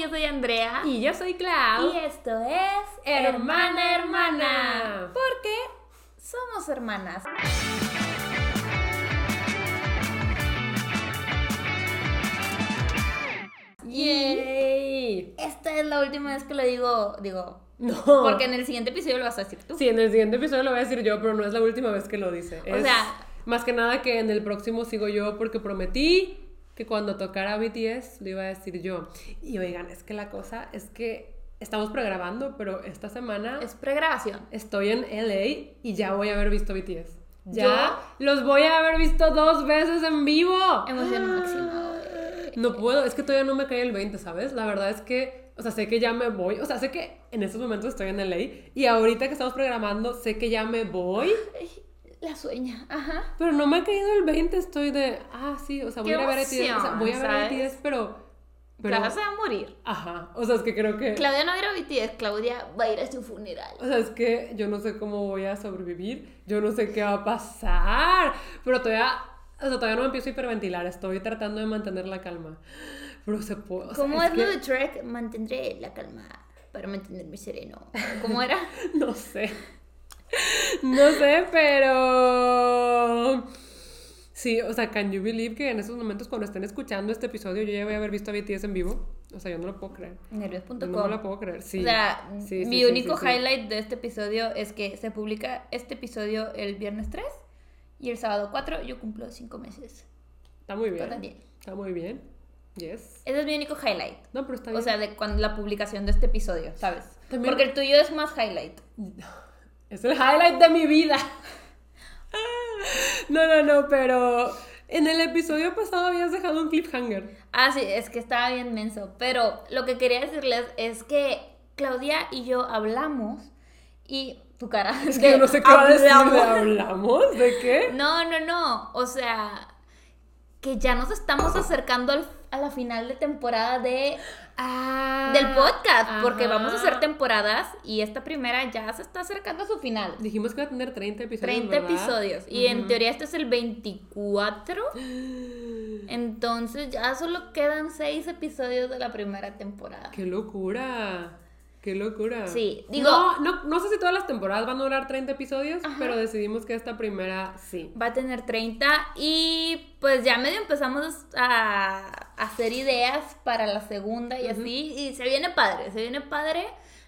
yo soy Andrea. Y yo soy Clau. Y esto es Hermana, hermana. Porque somos hermanas. ¡Yay! Esta es la última vez que lo digo, digo, No. porque en el siguiente episodio lo vas a decir tú. Sí, en el siguiente episodio lo voy a decir yo, pero no es la última vez que lo dice. O Es sea- Más que nada que en el próximo sigo yo porque prometí que cuando tocara BTS lo iba a decir yo. Y oigan, es que la cosa es que estamos pregrabando, pero esta semana Es pregrabación. estoy en LA y ya voy a haber visto BTS. Ya los voy a haber visto dos veces en vivo. Emoción máxima. No puedo, es que todavía no me cae el 20, ¿sabes? La verdad es que, o sea, sé que ya me voy, o sea, sé que en estos momentos estoy en LA y ahorita que estamos programando, sé que ya me voy, Ay, La sueña. Ajá. pero no me ha caído el 20, estoy de, ah, sí, o sea, voy a a ver o sea, emoción, voy a ver ¿sabes? BTS, pero, pero, Claudia se va a morir. ajá, o sea, es que creo que, Claudia no va a ir a BTS, Claudia va a ir a su funeral. o sea, es que yo no sé cómo voy a sobrevivir, yo no sé qué va a pasar, pero todavía, o sea, todavía no me empiezo a hiperventilar, estoy tratando de mantener la calma, pero se puede, o sea, ¿Cómo es, que- lo de Trek? Mantendré la calma para mantenerme sereno. ¿Cómo era? No sé. No sé, pero. Sí, o sea, can you believe que en esos momentos cuando estén escuchando este episodio yo ya voy a haber visto a BTS en vivo? O sea, yo no lo puedo creer. Nervios.com. No me lo puedo creer, sí. O sea, Sí, sí, mi sí, único highlight de este episodio es que se publica este episodio el viernes 3 y el sábado 4 yo cumplo 5 meses. Está muy bien. Todo bien. Está muy bien. Yes. Ese es mi único highlight. No, pero está bien. O sea, de cuando la publicación de este episodio, ¿sabes? También- Porque el tuyo es más highlight. Es el highlight de mi vida. No, no, no, pero en el episodio pasado habías dejado un cliffhanger. Ah, sí, es que estaba bien menso. Pero lo que quería decirles es que Claudia y yo hablamos y tu cara. Es que yo no sé qué va a decir de hablamos. hablamos, ¿de qué? No, no, no. O sea, que ya nos estamos acercando al- a la final de temporada de, Ah, del podcast. Porque vamos a hacer temporadas y esta primera ya se está acercando a su final. Dijimos que va a tener 30 episodios. 30 ¿verdad? episodios. Y en teoría este es el 24. Entonces ya solo quedan 6 episodios de la primera temporada. ¡Qué locura! ¡Qué locura! Sí, digo- No, no, no sé si todas las temporadas van a durar 30 episodios, pero decidimos que esta primera sí. Va a tener 30 y pues ya medio empezamos a hacer ideas para la segunda y así. Y se viene padre, se viene padre.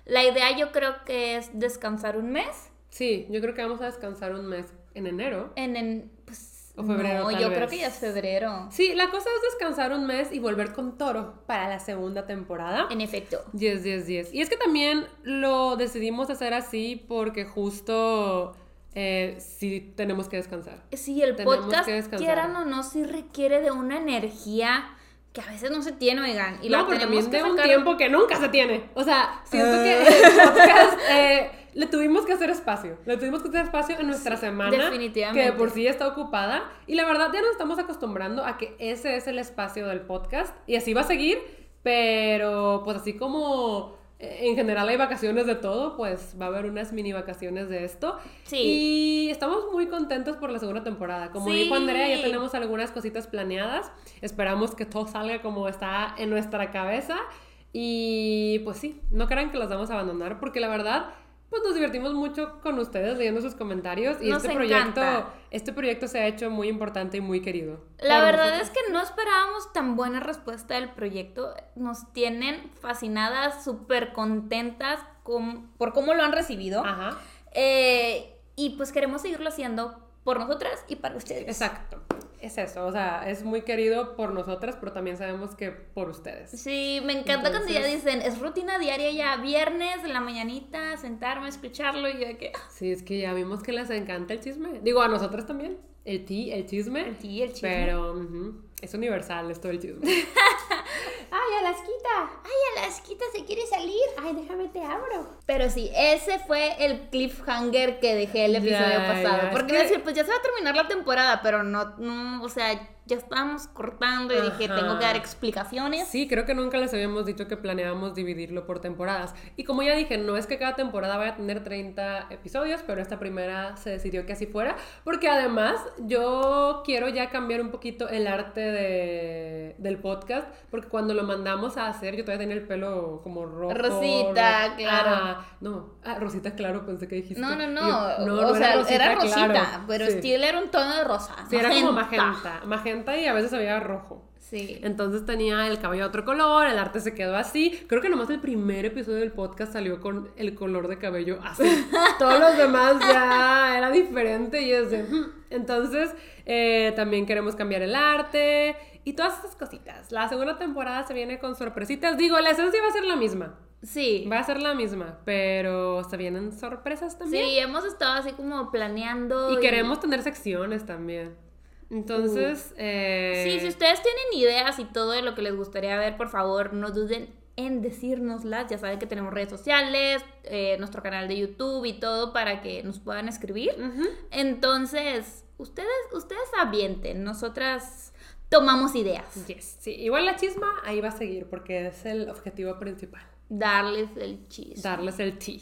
La idea yo creo que es descansar un mes. Sí, yo creo que vamos a descansar un mes en enero. En, en. O febrero, No, tal yo vez. creo que ya es febrero. Sí, la cosa es descansar un mes y volver con Toro para la segunda temporada. En efecto. 10, 10, 10. Y es que también lo decidimos hacer así porque justo eh, sí tenemos que descansar. Sí, el Tenemos podcast, que quieran o no, sí requiere de una energía que a veces no se tiene, oigan. Y no, pero tenemos también que de un sacar- tiempo que nunca se tiene. O sea, siento que el podcast eh, le tuvimos que hacer espacio. Le tuvimos que hacer espacio en nuestra semana. definitivamente. Que de por sí ya está ocupada. Y la verdad ya nos estamos acostumbrando a que ese es el espacio del podcast. Y así va a seguir. Pero pues así como eh, en general hay vacaciones de todo, pues va a haber unas mini vacaciones de esto. Sí. Y estamos muy contentos por la segunda temporada. Como Sí. dijo Andrea, ya tenemos algunas cositas planeadas. Esperamos que todo salga como está en nuestra cabeza. Y pues sí, no crean que las vamos a abandonar porque la verdad, pues nos divertimos mucho con ustedes leyendo sus comentarios y Nos este proyecto, encanta. este proyecto se ha hecho muy importante y muy querido. La verdad nosotros. es que no esperábamos tan buena respuesta del proyecto. Nos tienen fascinadas, súper contentas con- por cómo lo han recibido. Ajá, Eh, y pues queremos seguirlo haciendo por nosotras y para ustedes. exacto. Es eso, o sea, es muy querido por nosotras, pero también sabemos que por ustedes. Sí, me encanta cuando ya dicen, es rutina diaria ya, viernes, en la mañanita, sentarme, escucharlo y yo de que... Sí, es que ya vimos que les encanta el chisme. Digo, a nosotras también. El ti, el chisme. El ti, el chisme. Pero ujú, es universal esto del chisme. ¡Ay, Alasquita! ¡Ay, Alasquita se quiere salir! ¡Ay, déjame te abro! Pero sí, ese fue el cliffhanger que dejé el episodio Ya, pasado. ya, es Porque que- decir, pues ya se va a terminar la temporada, pero no, no, o sea, ya estábamos cortando y dije, tengo que dar explicaciones. Sí, creo que nunca les habíamos dicho que planeábamos dividirlo por temporadas. Y como ya dije, no es que cada temporada vaya a tener 30 episodios, pero esta primera se decidió que así fuera, porque además yo quiero ya cambiar un poquito el arte de, del podcast, porque cuando lo mandamos a hacer, yo todavía tenía el pelo como rojo. Rosita, claro. Ah, no, ah, Rosita, claro, pensé que dijiste. No, no, no. Yo, no, o sea, era rosita, claro. pero Sí. estilo era un tono de rosa. Sí, era como magenta. Magenta y a veces se veía rojo. Sí. Entonces tenía el cabello de otro color, el arte se quedó así. Creo que nomás el primer episodio del podcast salió con el color de cabello así. Todos los demás ya era diferente y es de... "Hmm". Entonces eh, también queremos cambiar el arte y todas esas cositas. La segunda temporada se viene con sorpresitas. Digo, la esencia va a ser la misma. Sí. Va a ser la misma, pero se vienen sorpresas también. Sí, hemos estado así como planeando. Y queremos tener secciones también. Entonces, eh, Sí, si ustedes tienen ideas y todo de lo que les gustaría ver, por favor, no duden en decírnoslas. Ya saben que tenemos redes sociales, eh, nuestro canal de YouTube y todo para que nos puedan escribir. Entonces, ustedes, ustedes avienten, nosotras tomamos ideas. Yes, sí. Igual la chisma ahí va a seguir porque es el objetivo principal. Darles el chis. Darles el tea.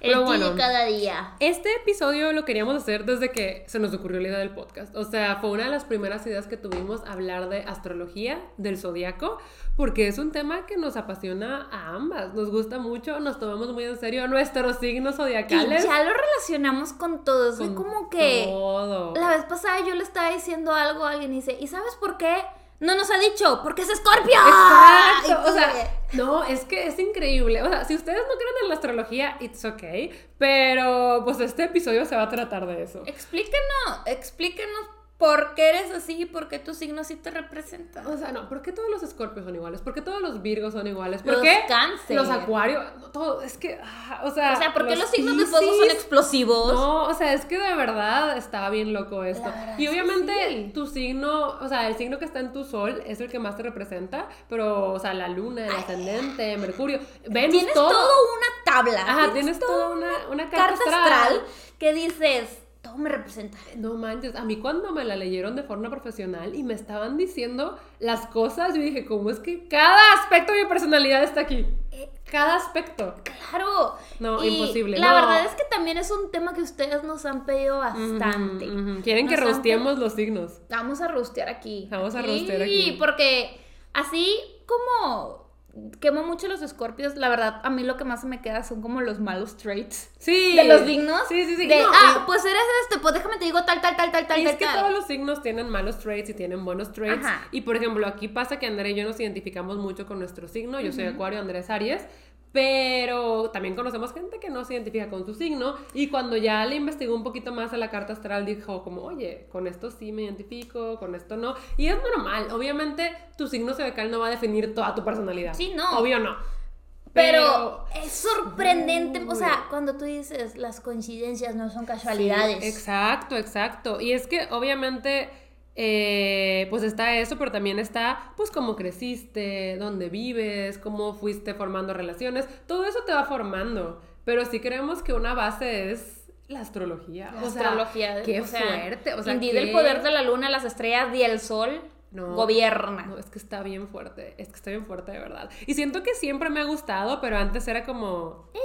el Pero tea de cada día. este episodio lo queríamos hacer desde que se nos ocurrió la idea del podcast. O sea, fue una de las primeras ideas que tuvimos hablar de astrología, del zodiaco, porque es un tema que nos apasiona a ambas. Nos gusta mucho, nos tomamos muy en serio nuestros signos Y zodiacales. ya lo relacionamos con todo. Soy con como que. Todo. La vez pasada yo le estaba diciendo algo a alguien y dice, ¿y sabes por qué? No nos ha dicho, porque es Scorpio. Y Exacto, o sea, no, es que es increíble. O sea, si ustedes no creen en la astrología, it's okay. Pero, pues este episodio se va a tratar de eso. explíquenos, explíquenos por qué eres así y por qué tu signo sí te representa. O sea, no, ¿por qué todos los escorpios son iguales? ¿Por qué todos los virgos son iguales? ¿Por Los qué cáncer. los acuarios? Todo, es que, ah, o sea... o sea, ¿por qué los, signos de fuego son explosivos? No, o sea, es que de verdad está bien loco esto. Y obviamente sí. tu signo, o sea, el signo que está en tu sol es el que más te representa, pero, o sea, la luna, el ascendente, Mercurio, Venus, Tienes todo. todo una tabla. Ajá, tienes toda una, una carta, carta astral. astral que dices, todo me representa. No manches, a mí cuando me la leyeron de forma profesional y me estaban diciendo las cosas, yo dije, ¿cómo es que cada aspecto de mi personalidad está aquí? Cada aspecto. Claro. No, Y imposible, La no. verdad es que también es un tema que ustedes nos han pedido bastante. Quieren que Nos rosteemos los signos. Vamos a rostear aquí. Vamos a Sí, rostear aquí. porque así como quemo mucho los escorpios, la verdad, a mí lo que más me queda son como los malos traits. Sí. De los signos. Sí, sí, sí. De, No, ah, y- pues eres este, pues déjame te digo tal, tal, tal, tal, tal, es que tal. todos los signos tienen malos traits y tienen buenos traits. Ajá. Y por ejemplo, aquí pasa que Andrea y yo nos identificamos mucho con nuestro signo. Yo soy Acuario, Andrés Aries. Pero también conocemos gente que no se identifica con su signo. Y cuando ya le investigó un poquito más a la carta astral, dijo como, oye, con esto sí me identifico, con esto no. Y es normal. Obviamente, tu signo zodiacal no va a definir toda tu personalidad. Sí, no. Obvio no. Pero es sorprendente, o sea, cuando tú dices las coincidencias no son casualidades. Sí, exacto, exacto. Y es que obviamente, eh, pues está eso, pero también está, pues, cómo creciste, dónde vives, cómo fuiste formando relaciones. Todo eso te va formando. Pero sí creemos que una base es la astrología. La o sea, astrología. qué o sea, fuerte. O sea, qué- el poder de la luna, las estrellas y el sol No. gobierna. No, es que está bien fuerte, es que está bien fuerte de verdad. Y siento que siempre me ha gustado, pero antes era como... "Eh".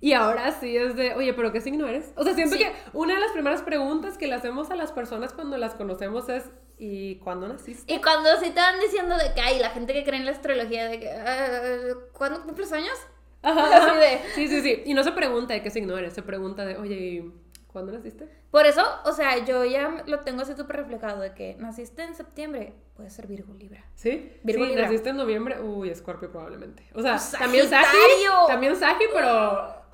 Y ahora sí es de, oye, pero ¿qué signo eres? O sea, siento Sí. que una de las primeras preguntas que le hacemos a las personas cuando las conocemos es, ¿y cuándo naciste? Y cuando sí te van diciendo de que hay la gente que cree en la astrología, de que, "Ah, ¿cuándo cumples años? Ajá. Así de- Sí, sí, sí. Y no se pregunta de qué signo eres, se pregunta de, oye, ¿y ¿cuándo naciste? Por eso, o sea, yo ya lo tengo así súper reflejado de que naciste en septiembre, puede ser Virgo Libra. ¿Sí? Virgo sí, Libra. naciste en noviembre, uy, Escorpio probablemente. O sea, Sagitario. también Sagi, también Sagi, pero...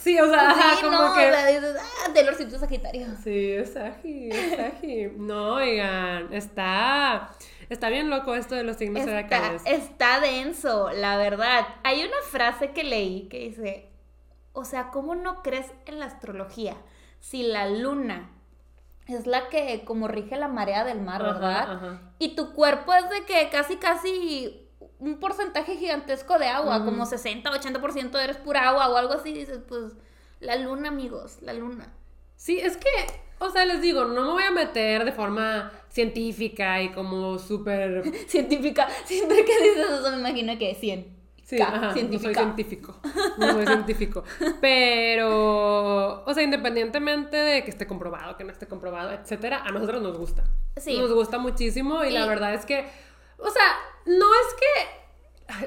Sí, o sea, ajá, como no, que... o sea, dices, ah, Taylor Swift es Sagitario. Sí, es Sagi, es Sagi. No, oigan, está, está bien loco esto de los signos Está, zodiacales. está denso, la verdad. Hay una frase que leí que dice, o sea, ¿cómo no crees en la astrología si la luna es la que como rige la marea del mar, Ajá, ¿verdad? ajá. Y tu cuerpo es de que casi, casi un porcentaje gigantesco de agua, como 60, 80% eres pura agua o algo así, dices, pues la luna, amigos, la luna. Sí, es que, o sea, les digo, no me voy a meter de forma científica y como súper... Científica. Siempre que dices eso me imagino que 100. Sí, K, ajá, no soy científica. científico. No soy científico. Pero, o sea, independientemente de que esté comprobado, que no esté comprobado, etcétera, a nosotros nos gusta. Sí. Nos gusta muchísimo y, la verdad es que, o sea, no es que.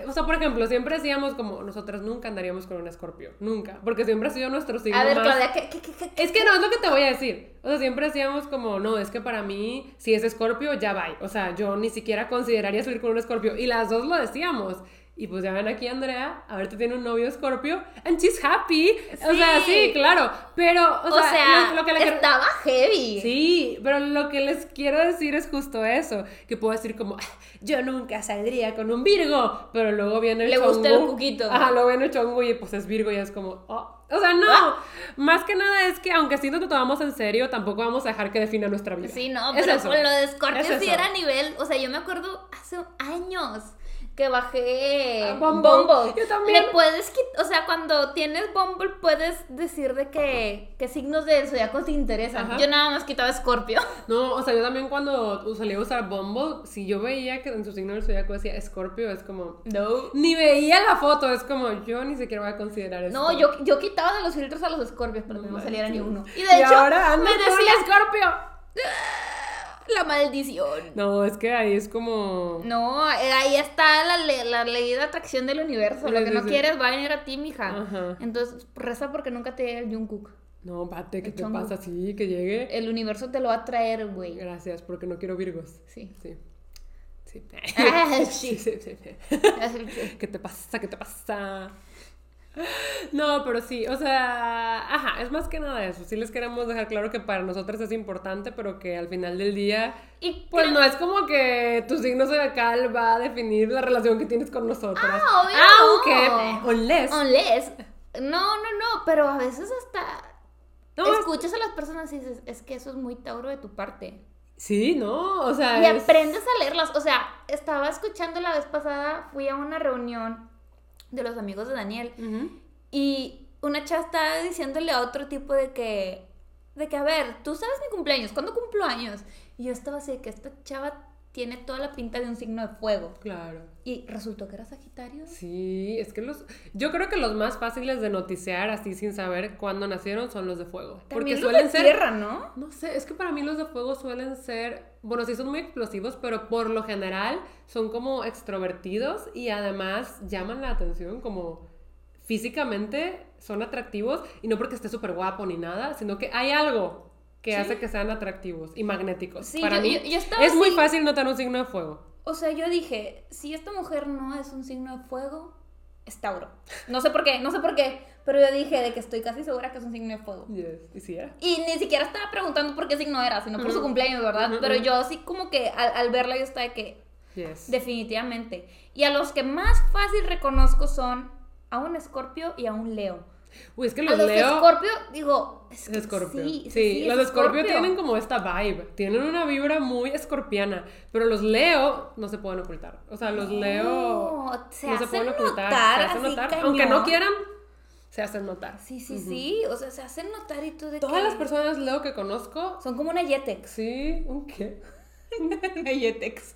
O sea, por ejemplo, siempre decíamos como nosotras nunca andaríamos con un escorpio, nunca, porque siempre ha sido nuestro signo A ver, más- Claudia, ¿qué, qué, qué, qué- es que no es lo que te voy a decir. O sea, siempre decíamos como, no, es que para mí, si es escorpio, ya va. O sea, yo ni siquiera consideraría subir con un escorpio. Y las dos lo decíamos. Y pues ya ven aquí Andrea, ahorita tiene un novio escorpio, and she's happy. O sea, Sí. sí, claro. Pero, o, O sea, lo, lo que estaba heavy. Sí, pero lo que les quiero decir es justo eso. Que puedo decir como, "Ah, yo nunca saldría con un Virgo. Pero luego viene el Le gusta chongo. el cuquito. Ajá, luego viene el chongo y pues es Virgo y es como, oh. O sea, no. Ah. Más que nada es que aunque sí nos lo tomamos en serio, tampoco vamos a dejar que defina nuestra vida. Sí, no, Es pero eso. con lo de Scorpio Es sí era a nivel, o sea, yo me acuerdo hace años que bajé Ah, Bumble. Yo también. Le puedes quit- o sea, cuando tienes Bumble puedes decir de que qué signos del zodiaco te interesan. Ajá. Yo nada más quitaba Scorpio. No, o sea, yo también cuando salí a usar Bumble, si yo veía que en su signo del zodiaco decía Scorpio, es como... No. Ni veía la foto, es como, yo ni siquiera voy a considerar eso. No, yo, yo quitaba de los filtros a los Scorpios que no manches. saliera ni uno. Y Y, de hecho, ahora me decía Scorpio. la maldición. No, es que ahí es como... No, ahí está la, le- la ley de atracción del universo. Lo Sí, que sí, no sí. quieres va a venir a ti, mija. Ajá. Entonces, reza porque nunca te llegue el Jungkook. No, pate, ¿qué El te pasa así? Que llegue. El universo te lo va a traer, güey. Gracias, porque no quiero virgos. Sí. Sí. Sí. Ah, Sí, sí. sí, sí, sí. ¿Qué te pasa? ¿Qué te pasa? No, pero sí, o sea, ajá, es más que nada eso. Sí les queremos dejar claro que para nosotros es importante, pero que al final del día, Y pues creo- no es como que tu signo zodiacal va a definir la relación que tienes con nosotras. Ah, obvio Aunque, no. unless. Unless. No, no, no, pero a veces hasta No, es- escuchas a las personas y dices, es que eso es muy tauro de tu parte. Sí, no, o sea. Y es- aprendes a leerlas. O sea, estaba escuchando la vez pasada, fui a una reunión de los amigos de Daniel y una chava estaba diciéndole a otro tipo de que, de que, a ver, tú sabes mi cumpleaños, ¿cuándo cumplo años? Y yo estaba así de que esta chava tiene toda la pinta de un signo de fuego. Claro. Y resultó que era Sagitario. Sí, es que los. Yo creo que los más fáciles de noticiar así sin saber cuándo nacieron son los de fuego. Porque los suelen de ser. tierra, ¿no? No sé, es que para mí los de fuego suelen ser. Bueno, sí son muy explosivos, pero por lo general son como extrovertidos y además llaman la atención como físicamente son atractivos y no porque esté súper guapo ni nada, sino que hay algo que Sí. hace que sean atractivos y magnéticos. Sí, para yo- mí yo- yo estaba es muy así- fácil notar un signo de fuego. O sea, yo dije, si esta mujer no es un signo de fuego, es Tauro. No sé por qué, no sé por qué, pero yo dije de que estoy casi segura que es un signo de fuego. Yes, ¿Y si era? Y ni siquiera estaba preguntando por qué signo era, sino por su Ujú. cumpleaños, ¿verdad? Ujú, Pero ujú. yo así como que al, al verla yo estaba de que Yes. definitivamente. Y a los que más fácil reconozco son a un escorpio y a un leo. Uy, es que A los los de Leo... escorpio, digo, es que Es Escorpio. Sí, Sí, sí, sí, los Escorpio Escorpio. tienen como esta vibe. Tienen una vibra muy escorpiana. Pero los Leo no se pueden ocultar. O sea, los Leo No, se no se hacen pueden ocultar. notar, se hacen notar. cañón. Aunque no quieran, se hacen notar. Sí, sí, sí. O sea, se hacen notar y tú de Todas que las personas Leo que conozco, Son como una Yetex. sí, ¿un qué? Una Yetex.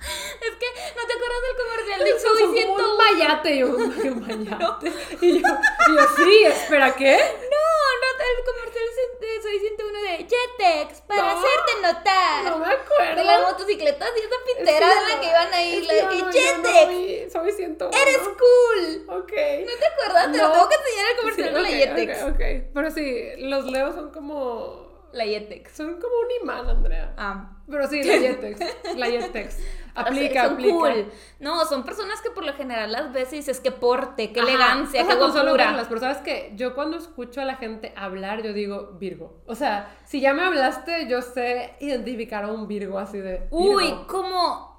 Es que, ¿no te acuerdas del comercial de como Ciento un mayate y un, y mayate. Y, yo, y yo, sí, espera, ¿qué? No, no, el comercial de Soy 101 de Yetex para No. hacerte notar. No me acuerdo. de las motocicletas y esa Es pintera que de la yo- que iban ahí. es la yo no- yo vi, Soy 101. ¡Eres cool! Ok. ¿No te acuerdas? Te lo tengo que enseñar el comercial Sí, de la ok, Yetex. ok, ok. Pero sí, los Leo son como. La Yetex. Son como un imán, Andrea. Ah. Pero sí, la Yetex. La Yetex. Aplica, son aplica. cool. No, son personas que por lo general las ves y dices qué porte, qué Ajá. elegancia, O sea, qué verlas, pero sabes que yo cuando escucho a la gente hablar, yo digo Virgo. O sea, si ya me hablaste, yo sé identificar a un Virgo así de. Uy, como.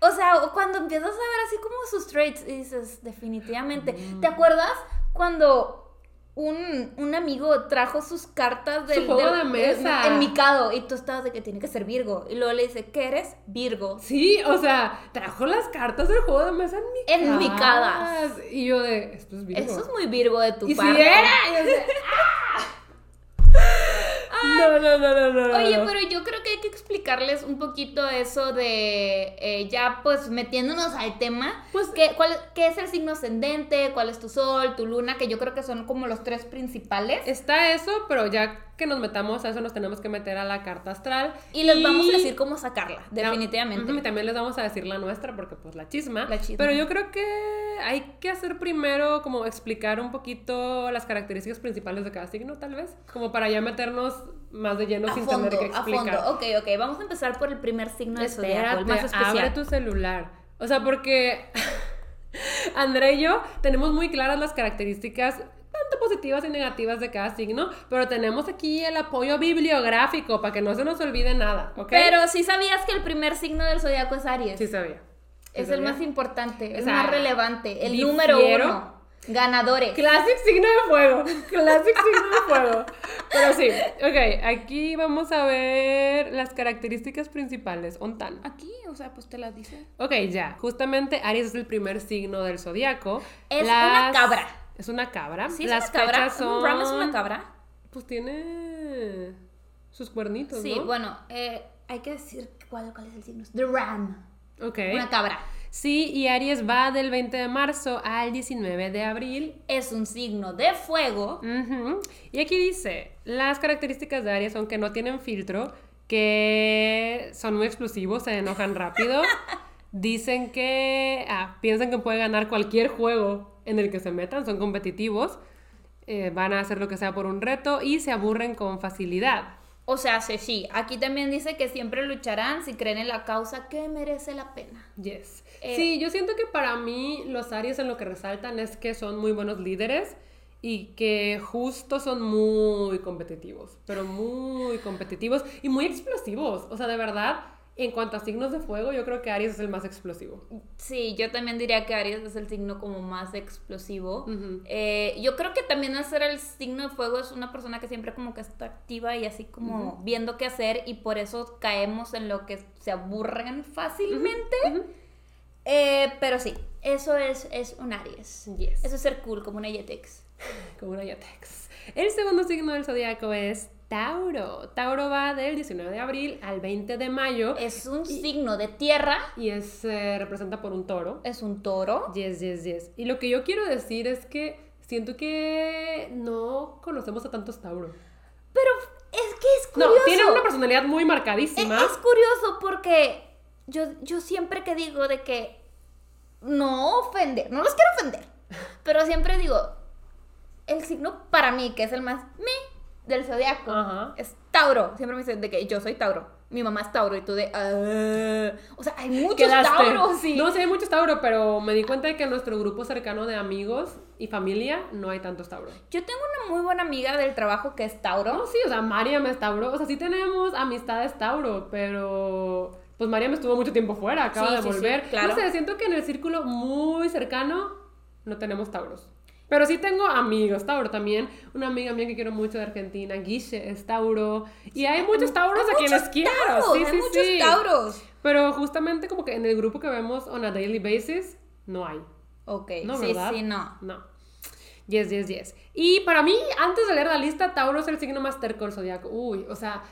O sea, cuando empiezas a ver así como sus traits y dices, definitivamente. Mm. ¿Te acuerdas cuando un, un amigo trajo sus cartas del, juego del- de mesa. en Mikado y tú estabas de que tiene que ser Virgo? Y luego le dice, ¿qué eres? Virgo. Sí, o sea, trajo las cartas del juego de mesa en mi En micadas. Y yo de, esto es Virgo. Eso es muy Virgo de tu y si parte. era, y yo de, No, no, no, no, no. Oye, pero yo creo que hay que explicarles un poquito eso de eh, ya pues metiéndonos al tema. Pues- ¿qué, cuál, ¿Qué es el signo ascendente? ¿Cuál es tu sol, tu luna? Que yo creo que son como los tres principales. Está eso, pero ya que nos metamos a eso, nos tenemos que meter a la carta astral. Y les vamos a decir cómo sacarla, definitivamente. Y también les vamos a decir la nuestra, porque pues la chisma. La chisma. Pero yo creo que hay que hacer primero como explicar un poquito las características principales de cada signo, tal vez. Como para ya meternos más de lleno a sin fondo, tener que a explicar. fondo. Ok, ok. Vamos a empezar por el primer signo de zodiaco, el más Espérate, especial. abre tu celular. O sea, porque André y yo tenemos muy claras las características tanto positivas y negativas de cada signo, pero tenemos aquí el apoyo bibliográfico para que no se nos olvide nada, ¿ok? Pero sí sabías que el primer signo del zodiaco es Aries. sí sabía. es ¿Sí el más importante, O el sea, más relevante, el número uno. Ganadores. Classic signo de fuego. Classic signo de fuego. Pero sí, ok, aquí vamos a ver las características principales. Ontan. Aquí, o sea, pues te las dice. Ok, ya. Justamente Aries es el primer signo del zodiaco. Es una cabra. Es una cabra. Sí, es Las una cabra. son. Un ram es una cabra. Pues tiene sus cuernitos, Sí, ¿no? bueno, eh, hay que decir cuál, cuál es el signo. The ram. Ok. Una cabra. Sí, y Aries va del 20 de marzo al 19 de abril. Es un signo de fuego. Y aquí dice, las características de Aries son que no tienen filtro, que son muy explosivos, se enojan rápido, dicen que ah, piensan que puede ganar cualquier juego en el que se metan, son competitivos, eh, van a hacer lo que sea por un reto y se aburren con facilidad. O sea, sí, sí. Aquí también dice que siempre lucharán si creen en la causa que merece la pena. Yes. Eh, sí, yo siento que para mí los Aries en lo que resaltan es que son muy buenos líderes y que justo son muy competitivos, pero muy competitivos y muy explosivos. O sea, de verdad, en cuanto a signos de fuego, yo creo que Aries es el más explosivo. Sí, yo también diría que Aries es el signo como más explosivo. Eh, yo creo que también hacer el signo de fuego es una persona que siempre como que está activa y así como viendo qué hacer y por eso caemos en lo que se aburren fácilmente. Eh, pero sí, eso es, es un Aries. Yes. Eso es ser cool, como una Yetex. Como una Yatex. El segundo signo del zodiaco es Tauro. Tauro va del 19 de abril al 20 de mayo Es un signo de tierra, y es eh, representa por un toro. es un toro. Yes, yes, yes. Y lo que yo quiero decir es que siento que no conocemos a tantos Tauro. Pero es que es No, curioso. tienen una personalidad muy Es, marcadísima. es curioso porque yo, yo siempre que digo de que no ofender, no los quiero ofender, pero siempre digo, el signo para mí, que es el más mi del zodiaco, Ajá. es Tauro. Siempre me dicen de que yo soy Tauro, mi mamá es Tauro y tú de... "Ah". o sea, hay muchos. Tauros, sí. No, sí hay muchos Tauro, pero me di cuenta de que en nuestro grupo cercano de amigos y familia no hay tantos Tauro. Yo tengo una muy buena amiga del trabajo que es Tauro. No, sí, o sea, Mariam es Tauro. O sea, sí tenemos amistades Tauro, pero pues Mariam estuvo mucho tiempo fuera, acaba Sí, de sí, volver. claro. No sé, siento que en el círculo muy cercano no tenemos Tauros. Pero sí tengo amigos Tauro también. Una amiga mía que quiero mucho de Argentina, Guille, es Tauro. Y hay muchos Tauros Hay a quienes quiero. Tauros, sí, hay sí, muchos sí. Tauros. Pero justamente como que en el grupo que vemos on a daily basis, no hay. Ok, No, sí, ¿verdad? sí, no. No. Yes, yes, yes. Y para mí, antes de leer la lista, Tauro es el signo más terco del zodiaco. Uy, o sea,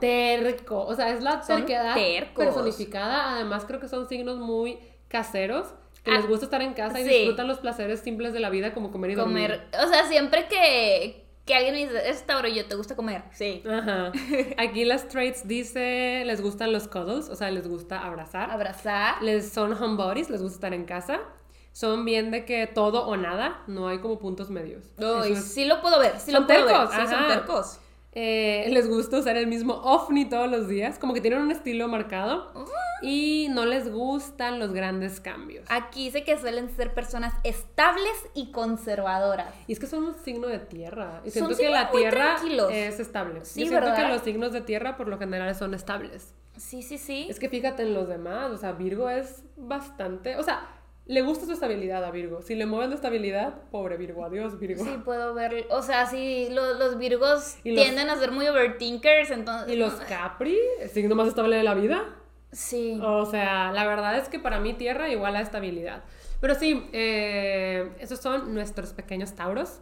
terco. O sea, es la terquedad personificada. Además, creo que son signos muy caseros, que Ah, les gusta estar en casa y sí. disfrutan los placeres simples de la vida, como comer y dormir. Comer, o sea, siempre que, que alguien me dice, es yo te gusta comer. Sí. Ajá. Aquí las traits dice, les gustan los cuddles, o sea, les gusta abrazar. Abrazar. Les son homebodies, les gusta estar en casa. Son bien de que todo o nada, no hay como puntos medios. Eso es- sí lo puedo ver, sí Son lo puedo tercos, ver. Sí, son tercos. Eh, les gusta usar el mismo ovni todos los días, como que tienen un estilo marcado y no les gustan los grandes cambios. Aquí dice que suelen ser personas estables y conservadoras. Y es que son un signo de tierra. Y Son siento que la tierra es estable. Sí, Yo siento ¿verdad? que los signos de tierra por lo general son estables. Sí, sí, sí. Es que fíjate en los demás, o sea, Virgo es bastante, o sea, le gusta su estabilidad a Virgo. Si le mueven la estabilidad, pobre Virgo, adiós Virgo. Sí, puedo ver. O sea, sí, lo- los Virgos los- tienden a ser muy overthinkers, entonces. Y los Capri, el signo más estable de la vida. Sí. O sea, la verdad es que para mí tierra igual a estabilidad. Pero sí, eh, esos son nuestros pequeños tauros.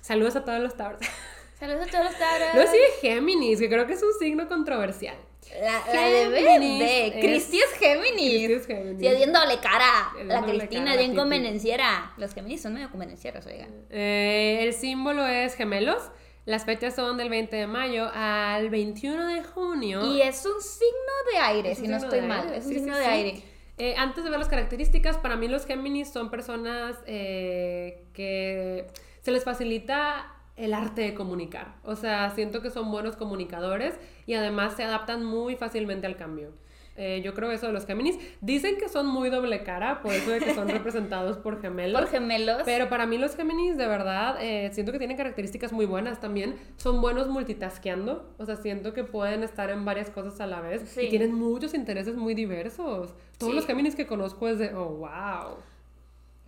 Saludos a todos los tauros. Saludos a todos los taros. Luego sigue Géminis, que creo que es un signo controversial. La, la de Géminis de es- Cristi es Géminis. Cristi es Géminis. Sí, doble cara. La Cristina cara, bien convenenciera. Los Géminis son medio convenencieros, oigan. Eh, el símbolo es gemelos. Las fechas son del 20 de mayo al 21 de junio. Y es un signo de aire, Es si no estoy mal. aire, Es un sí, signo sí, de sí. aire. Eh, antes de ver las características, para mí los Géminis son personas eh, que se les facilita el arte de comunicar. O sea, siento que son buenos comunicadores y además se adaptan muy fácilmente al cambio. Eh, yo creo eso de los Géminis. Dicen que son muy doble cara, por eso de que son representados por gemelos. Por gemelos. Pero para mí los Géminis, de verdad, eh, siento que tienen características muy buenas también. Son buenos multitaskeando. O sea, siento que pueden estar en varias cosas a la vez. Sí. Y tienen muchos intereses muy diversos. Todos Sí. los Géminis que conozco es de, oh, wow.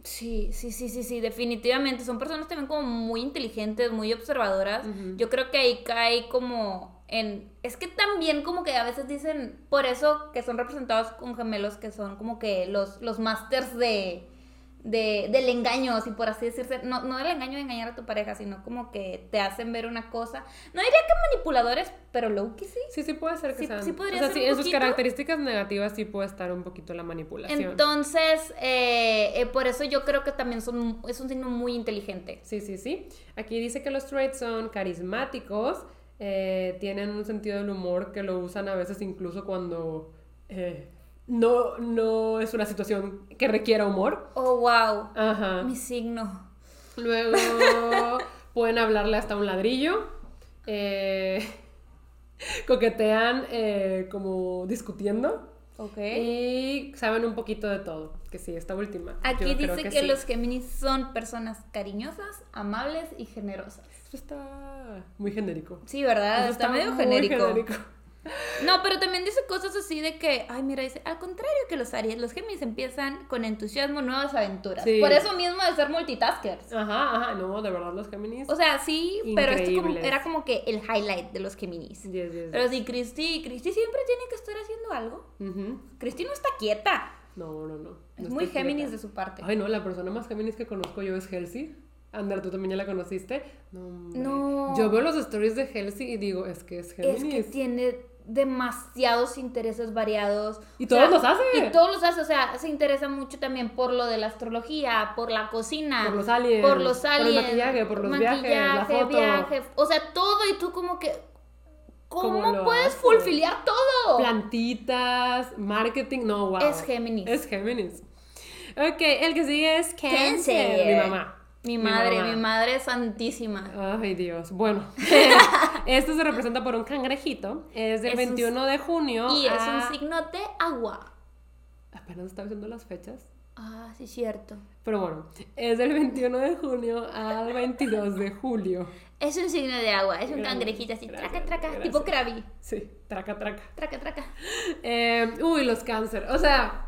Sí, sí, sí, sí, sí, definitivamente. Son personas también como muy inteligentes, muy observadoras. Yo creo que ahí cae como en... Es que también como que a veces dicen, por eso que son representados con gemelos, que son como que los, los masters de, de, del engaño, si por así decirse. No, no del engaño de engañar a tu pareja, sino como que te hacen ver una cosa. No diría que manipuladores, pero que sí. Sí, sí puede ser que Sí- sean. sí podría o sea, ser sí, un en sus características negativas sí puede estar un poquito la manipulación. Entonces, eh, eh, por eso yo creo que también son, es un signo muy inteligente. Sí, sí, sí. Aquí dice que los traits son carismáticos, eh, tienen un sentido del humor que lo usan a veces incluso cuando eh, no, no es una situación que requiera humor. Oh, wow. Ajá. Mi signo. Luego pueden hablarle hasta un ladrillo. eh, coquetean eh, como discutiendo. Ok. Y saben un poquito de todo. Que sí, esta última. Aquí yo dice que, sí. los Géminis son personas cariñosas, amables y generosas. Esto está muy genérico. Sí, ¿verdad? Eso está, medio muy genérico. No, pero también dice cosas así de que, ay, mira, dice, al contrario que los Aries, los Géminis empiezan con entusiasmo nuevas aventuras. Sí. Por eso mismo de ser multitaskers. Ajá, ajá, no, de verdad los Géminis. O sea, sí, pero esto como- era como que el highlight de los Géminis. Yes, yes, Pero sí, Cristi, Cristi siempre tiene que estar haciendo algo. Ujú. Cristi no está quieta. No, no, no. Es muy Géminis quieta. de su parte. Ay, no, la persona más Géminis que conozco yo es Halsey. Ander, tú también ya la conociste. No. No. Yo veo los stories de Halsey y digo, es que es Es Géminis. que tiene demasiados intereses variados. Y todos sea, los hace. Y todos los hace, o sea, se interesa mucho también por lo de la astrología, por la cocina. Por los aliens, Por los por el aliens. maquillaje, por los viajes, la maquillaje, foto. viaje, o sea, todo y tú como que... ¿Cómo, ¿Cómo lo puedes hace? fulfillar todo? Plantitas, marketing, no, wow. Es Géminis. Es Géminis. Ok, el que sigue es. Cáncer. Mi mamá. Mi madre, mi madre santísima. Ay, Dios. Bueno, este se representa por un cangrejito. Es del Es un- 21 de junio. Y es un signo de agua. Apenas estaba viendo las fechas. Ah, sí, cierto. Pero bueno, es del 21 de junio al 22 de julio. Es un signo de agua, es un Gracias, cangrejito así, gracias, traca, traca, gracias. tipo Krabi. Sí, traca, traca. Traca, traca. Eh, uy, los cáncer. O sea,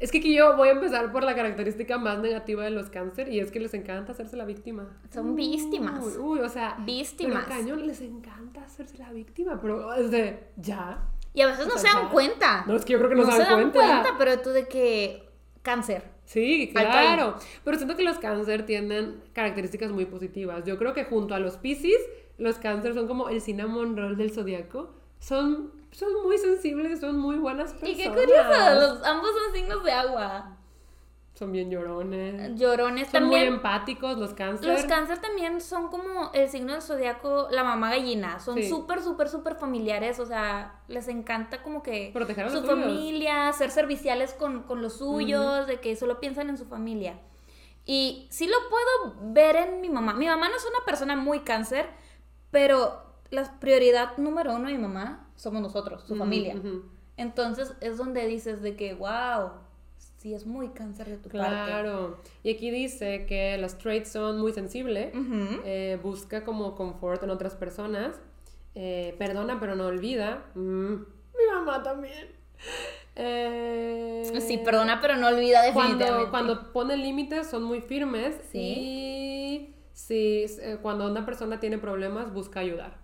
es que aquí yo voy a empezar por la característica más negativa de los cáncer y es que les encanta hacerse la víctima. Son víctimas. Uy, uy, o sea, Víctimas. Pero cañón, les encanta hacerse la víctima, pero es de ya. Y a veces no O se dan ya. cuenta. No, es que yo creo que no, se, dan, cuenta. pero tú de que cáncer. Sí, claro. Pero siento que los cáncer tienen características muy positivas. Yo creo que junto a los piscis, los cáncer son como el cinnamon roll del zodiaco. Son, son muy sensibles, son muy buenas personas. Y qué curioso, los, ambos son signos de agua. Son bien llorones. Llorones Son muy también. empáticos los cáncer. Los cáncer también son como el signo del zodiaco, la mamá gallina. Son Sí. súper, súper, súper familiares. O sea, les encanta como que Proteger a su los suyos. familia, ser serviciales con, con los suyos, de que solo piensan en su familia. Y sí lo puedo ver en mi mamá. Mi mamá no es una persona muy cáncer, pero la prioridad número uno de mi mamá somos nosotros, su familia. Entonces es donde dices de que, wow, sí es muy cáncer de tu parte. Claro. Y aquí dice que los traits son muy sensibles. Eh, busca como confort en otras personas. eh, perdona pero no olvida. Mm, mi mamá también. Eh, Sí, perdona, pero no olvida Cuando, definitivamente. cuando pone límites son muy firmes Sí. y sí, eh, cuando una persona tiene problemas busca ayudar.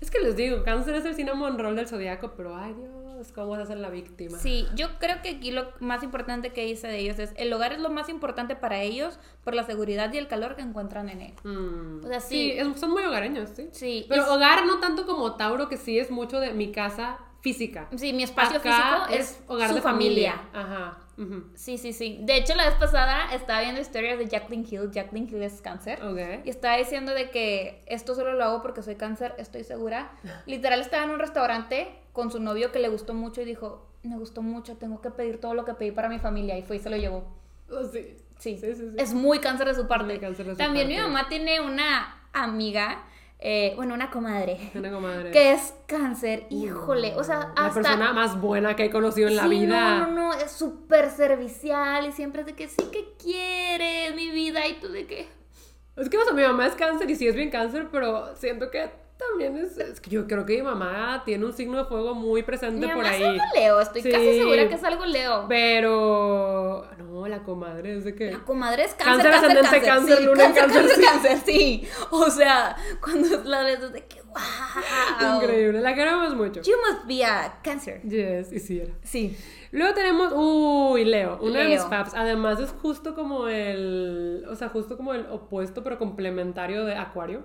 Es que les digo, cáncer es el cinnamon roll del zodiaco, pero ay Dios. es como se hace la víctima. Sí, yo creo que aquí lo más importante que dice de ellos es, el hogar es lo más importante para ellos por la seguridad y el calor que encuentran en él. Mm. O sea, sí. es- son muy hogareños, sí. Sí, Pero y- hogar no tanto como Tauro, que sí es mucho de mi casa física. Sí, mi espacio Acá físico es, hogar su de familia. Ajá. Sí, sí, sí. De hecho, la vez pasada estaba viendo historias de Jacqueline Hill. Jacqueline Hill es cáncer. Ok. Y estaba diciendo de que esto solo lo hago porque soy cáncer, estoy segura. Literal estaba en un restaurante con su novio que le gustó mucho y dijo, me gustó mucho, tengo que pedir todo lo que pedí para mi familia. Y fue y se lo llevó. Oh, sí. Sí, Sí, sí, es muy cáncer de su parte. De su También mi mamá tiene una amiga, eh, bueno, una comadre, Una comadre. que es cáncer. Híjole, o sea, La hasta... persona más buena que he conocido en la vida. No, no, no, es súper servicial y siempre es de que sí que quieres mi vida y tú de que... Es que o sea, mi mamá es cáncer y sí es bien cáncer, pero siento que también es, es que yo creo que mi mamá tiene un signo de fuego muy presente Mi por mamá es ahí. algo Leo, estoy Sí. casi segura que es algo Leo. Pero no, la comadre es de que La comadre es cáncer, Cáncer, cáncer, cáncer, cáncer, sí, luna cáncer, cáncer, cáncer, sí. cáncer, sí. O sea, cuando la ves es de que wow. increíble, la queremos mucho. You must be a cancer. Yes, y sí era. Sí. Luego tenemos, uy, Leo, uno de mis Leo. faps. Además es justo como el, o sea, justo como el opuesto pero complementario de Acuario.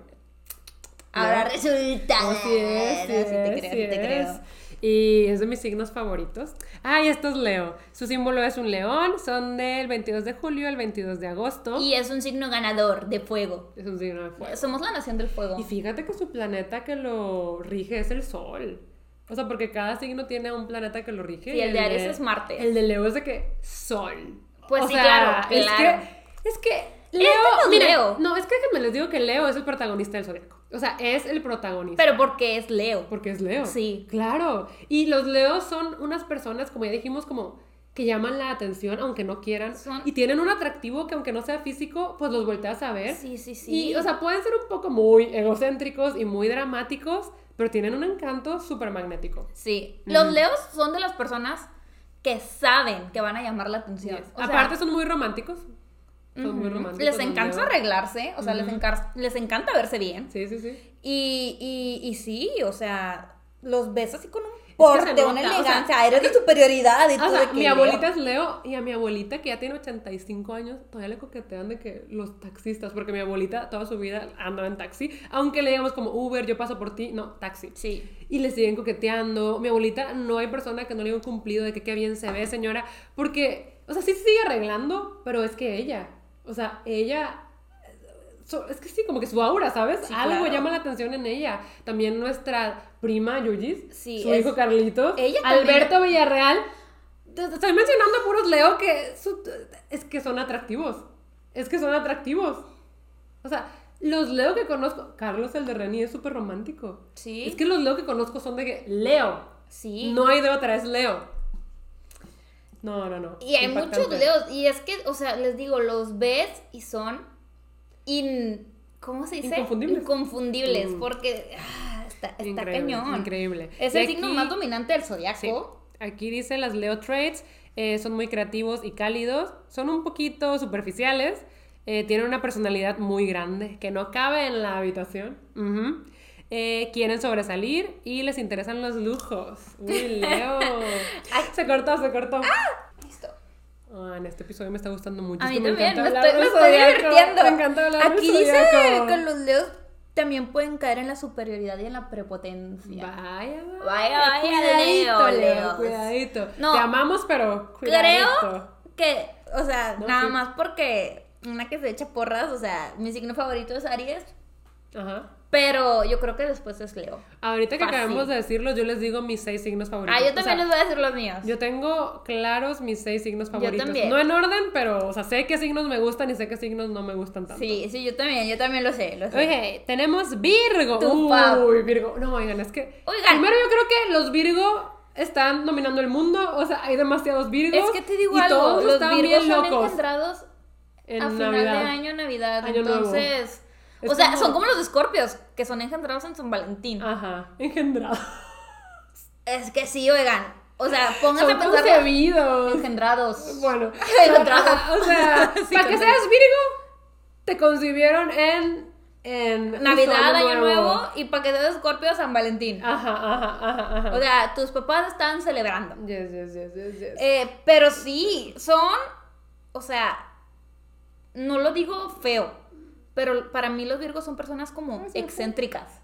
Ahora resulta. Oh, sí es, sí No, sí te es, creo, sí te es. creo. Y es de mis signos favoritos. Ah, y esto es Leo. Su símbolo es un león. Son del 22 de julio al 22 de agosto. Y es un signo ganador de fuego. Es un signo de fuego. Somos la nación del fuego. Y fíjate que su planeta que lo rige es el Sol. O sea, porque cada signo tiene un planeta que lo rige. Y el de Aries es Marte. El de Leo es de que Sol. Pues O sí, sea, claro, Es claro. que, es que Leo. como miren, Leo. No, es que déjenme les digo que Leo es el protagonista del zodiaco. O sea, es el protagonista. Pero porque es Leo. Porque es Leo. Sí. Claro. Y los Leos son unas personas, como ya dijimos, como que llaman la atención aunque no quieran. Son- Y tienen un atractivo que aunque no sea físico, pues los volteas a ver. Sí, sí, sí. Y, o sea, pueden ser un poco muy egocéntricos y muy dramáticos, pero tienen un encanto súper magnético. Sí. Los leos son de las personas que saben que van a llamar la atención. O sea, Aparte son muy románticos. Son muy ujú, románticos. les encanta Leo. arreglarse, o sea, les, encar- les encanta verse bien. Sí, sí, sí. Y, y, y sí, o sea, los ves así con un porte, una o sea, elegancia, eres de superioridad y O sea, mi Leo. abuelita es Leo y a mi abuelita, que ya tiene 85 años, todavía le coquetean de que los taxistas, porque mi abuelita toda su vida andaba en taxi, aunque le digamos como Uber, yo paso por ti, no, taxi. Sí. Y le siguen coqueteando. Mi abuelita, no hay persona que no le haya un cumplido de que qué bien se ve, señora, porque, o sea, sí se sigue arreglando, pero es que ella, o sea, ella es que sí, como que su aura, ¿sabes? Sí, Algo claro. llama la atención en ella. También nuestra prima Yuyis, Sí, su es- hijo Carlitos, ella también- Alberto Villarreal. Estoy mencionando a puros Leo que su- es que son atractivos. Es que son atractivos. O sea, los Leo que conozco, Carlos el de Reni es súper romántico. Sí. Es que los Leo que conozco son de que Leo. Sí. No hay de otra, es Leo. No, no, no. Y hay Impactante. muchos leos, y es que, o sea, les digo, los ves y son in... ¿Cómo se dice? Inconfundibles. Inconfundibles, Mm. porque, ah, está, está Increíble, cañón. increíble. Es Y el signo más dominante del zodiaco. Sí. Aquí dice las Leo traits, eh, son muy creativos y cálidos, son un poquito superficiales, eh, tienen una personalidad muy grande que no cabe en la habitación. Ujú. Eh, quieren sobresalir y les interesan los lujos. Uy, Leo. Ay. Se cortó, se cortó. Listo. Ah, en este episodio me está gustando mucho. A mí me también, me encanta estoy, hablar me estoy divirtiendo. Me encanta hablar Aquí dice que los leos también pueden caer en la superioridad y en la prepotencia. Vaya, vaya. Vaya, vaya, Cuidadito, Leo, Leo, cuidadito. No. Te amamos, pero cuidadito. Creo que, o sea, No, nada sí. más porque una que se echa porras, o sea, mi signo favorito es Aries, Ajá. Pero yo creo que después es Leo. Ahorita que Fácil. acabamos de decirlo, yo les digo mis seis signos favoritos. Ah, yo O también sea, les voy a decir los míos. Yo tengo claros mis seis signos favoritos. también. No en orden, pero, o sea, sé qué signos me gustan y sé qué signos no me gustan tanto. Sí, sí, yo también, yo también lo sé, lo sé. Ok, tenemos Virgo. Uy. Virgo. No, oigan, es que. Oigan. Primero, yo creo que los Virgo están dominando el mundo. O sea, hay demasiados Virgos. Es que te digo y algo, todos los están Virgos bien son locos. engendrados En a final Navidad. de año, Navidad, Año Nuevo. Es o sea, como- son como los escorpios, que son engendrados en San Valentín. Ajá, engendrados. Es que sí, oigan, o sea, pónganse Son a pensar... concebidos. Engendrados. Bueno, Engendrados. ajá, o sea, Sí, para que seas Virgo, te concibieron en en Navidad, Año Nuevo, y para que seas Escorpio, San Valentín. Ajá, ajá, ajá, ajá. O sea, tus papás están celebrando. yes, yes, yes, yes, yes. Eh, pero sí, son, o sea, no lo digo feo, pero para mí los virgos son personas como sí. excéntricas.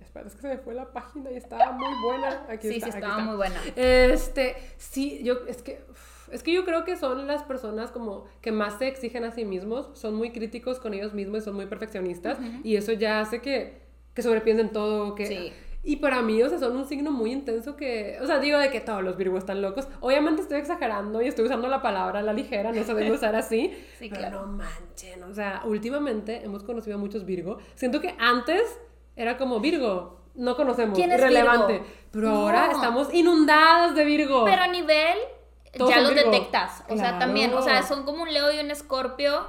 Espera, es que se me fue la página y estaba muy buena. Aquí Sí, está, sí, aquí estaba está. muy buena. Este, sí, yo, es que, es que yo creo que son las personas como que más se exigen a sí mismos, son muy críticos con ellos mismos y son muy perfeccionistas, y eso ya hace que, que sobrepiensen todo, que... Sí. Y para mí, o sea, son un signo muy intenso que, o sea, digo de que todos los virgos están locos. Obviamente estoy exagerando y estoy usando la palabra a la ligera, no se debe usar así. Sí, pero claro. no manchen, o sea, últimamente hemos conocido a muchos Virgo. Siento que antes era como Virgo, no conocemos, ¿Quién es irrelevante. Virgo? Pero No. ahora estamos inundadas de Virgo. Pero a nivel, Todos ya los Virgo. detectas. O sea, Claro. también, o sea, son como un Leo y un Escorpio.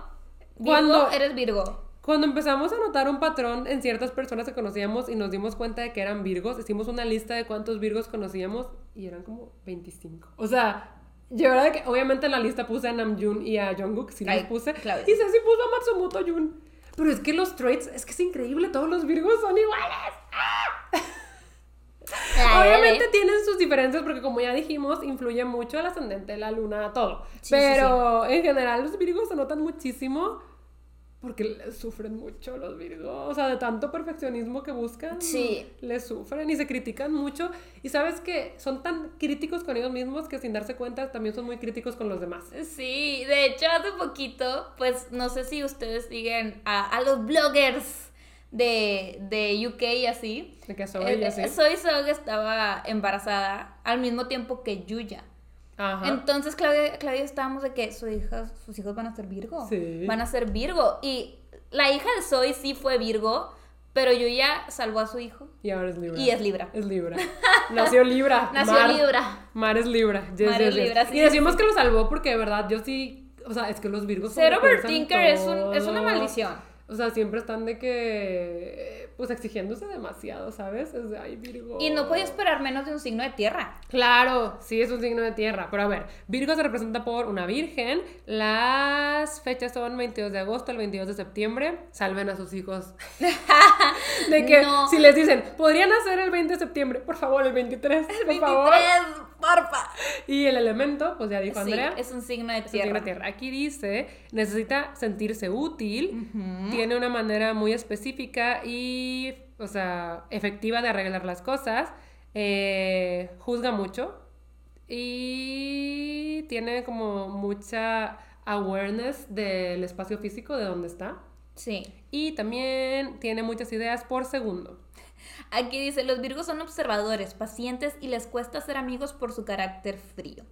Virgo, Cuando- eres Virgo. Cuando empezamos a notar un patrón en ciertas personas que conocíamos y nos dimos cuenta de que eran Virgos, hicimos una lista de cuántos Virgos conocíamos y eran como 25. O sea, yo era de que obviamente en la lista puse a Namjoon y a Jungkook, sí Ay, los puse. claro. Y Ceci puso a Matsumoto Jun. Pero es que los traits, es que es increíble, todos los Virgos son iguales. Ay, Obviamente ay, tienen sus diferencias porque como ya dijimos, influye mucho el ascendente, la luna, todo. Sí, Pero en general los virgos se notan muchísimo porque les sufren mucho los virgos. O sea, de tanto perfeccionismo que buscan, Sí. les sufren y se critican mucho. Y sabes que son tan críticos con ellos mismos que sin darse cuenta también son muy críticos con los demás. Sí, de hecho hace poquito, pues no sé si ustedes siguen a, a los bloggers de, de UK y así. De que soy Eh, y así. Soy Sog estaba embarazada al mismo tiempo que Yuya. Ajá. Entonces Claudia, Claudia estábamos de que su hija, sus hijos van a ser Virgo. Sí. Van a ser Virgo. Y la hija de Soy sí fue Virgo, pero Yuya salvó a su hijo. y ahora es Libra. Y es Libra. Es Libra. Nació Libra. Nació Mar. Libra. Mar es Libra. Yes, Mar yes, es yes. Libra, sí, y decimos que lo salvó porque de verdad yo sí. O sea, es que los virgos. Ser overthinker es, un- es una maldición. O sea, siempre están de que. Pues exigiéndose demasiado, ¿sabes? Es de ay, Virgo. Y no podía esperar menos de un signo de tierra. Claro, sí es un signo de tierra. Pero a ver, Virgo se representa por una virgen. Las fechas son 22 de agosto al 22 de septiembre. Salven a sus hijos. de que No. si les dicen, podrían hacer el 20 de septiembre, por favor, el 23, por 23, favor. Porfa. Y el elemento, pues ya dijo Sí, Andrea. es un signo de signo tierra. de tierra. Aquí dice, necesita sentirse útil, tiene una manera muy específica y, o sea, efectiva de arreglar las cosas, eh, juzga mucho y tiene como mucha awareness del espacio físico de donde está. Sí. Y también tiene muchas ideas por segundo. Aquí dice, los virgos son observadores, pacientes y les cuesta ser amigos por su carácter frío.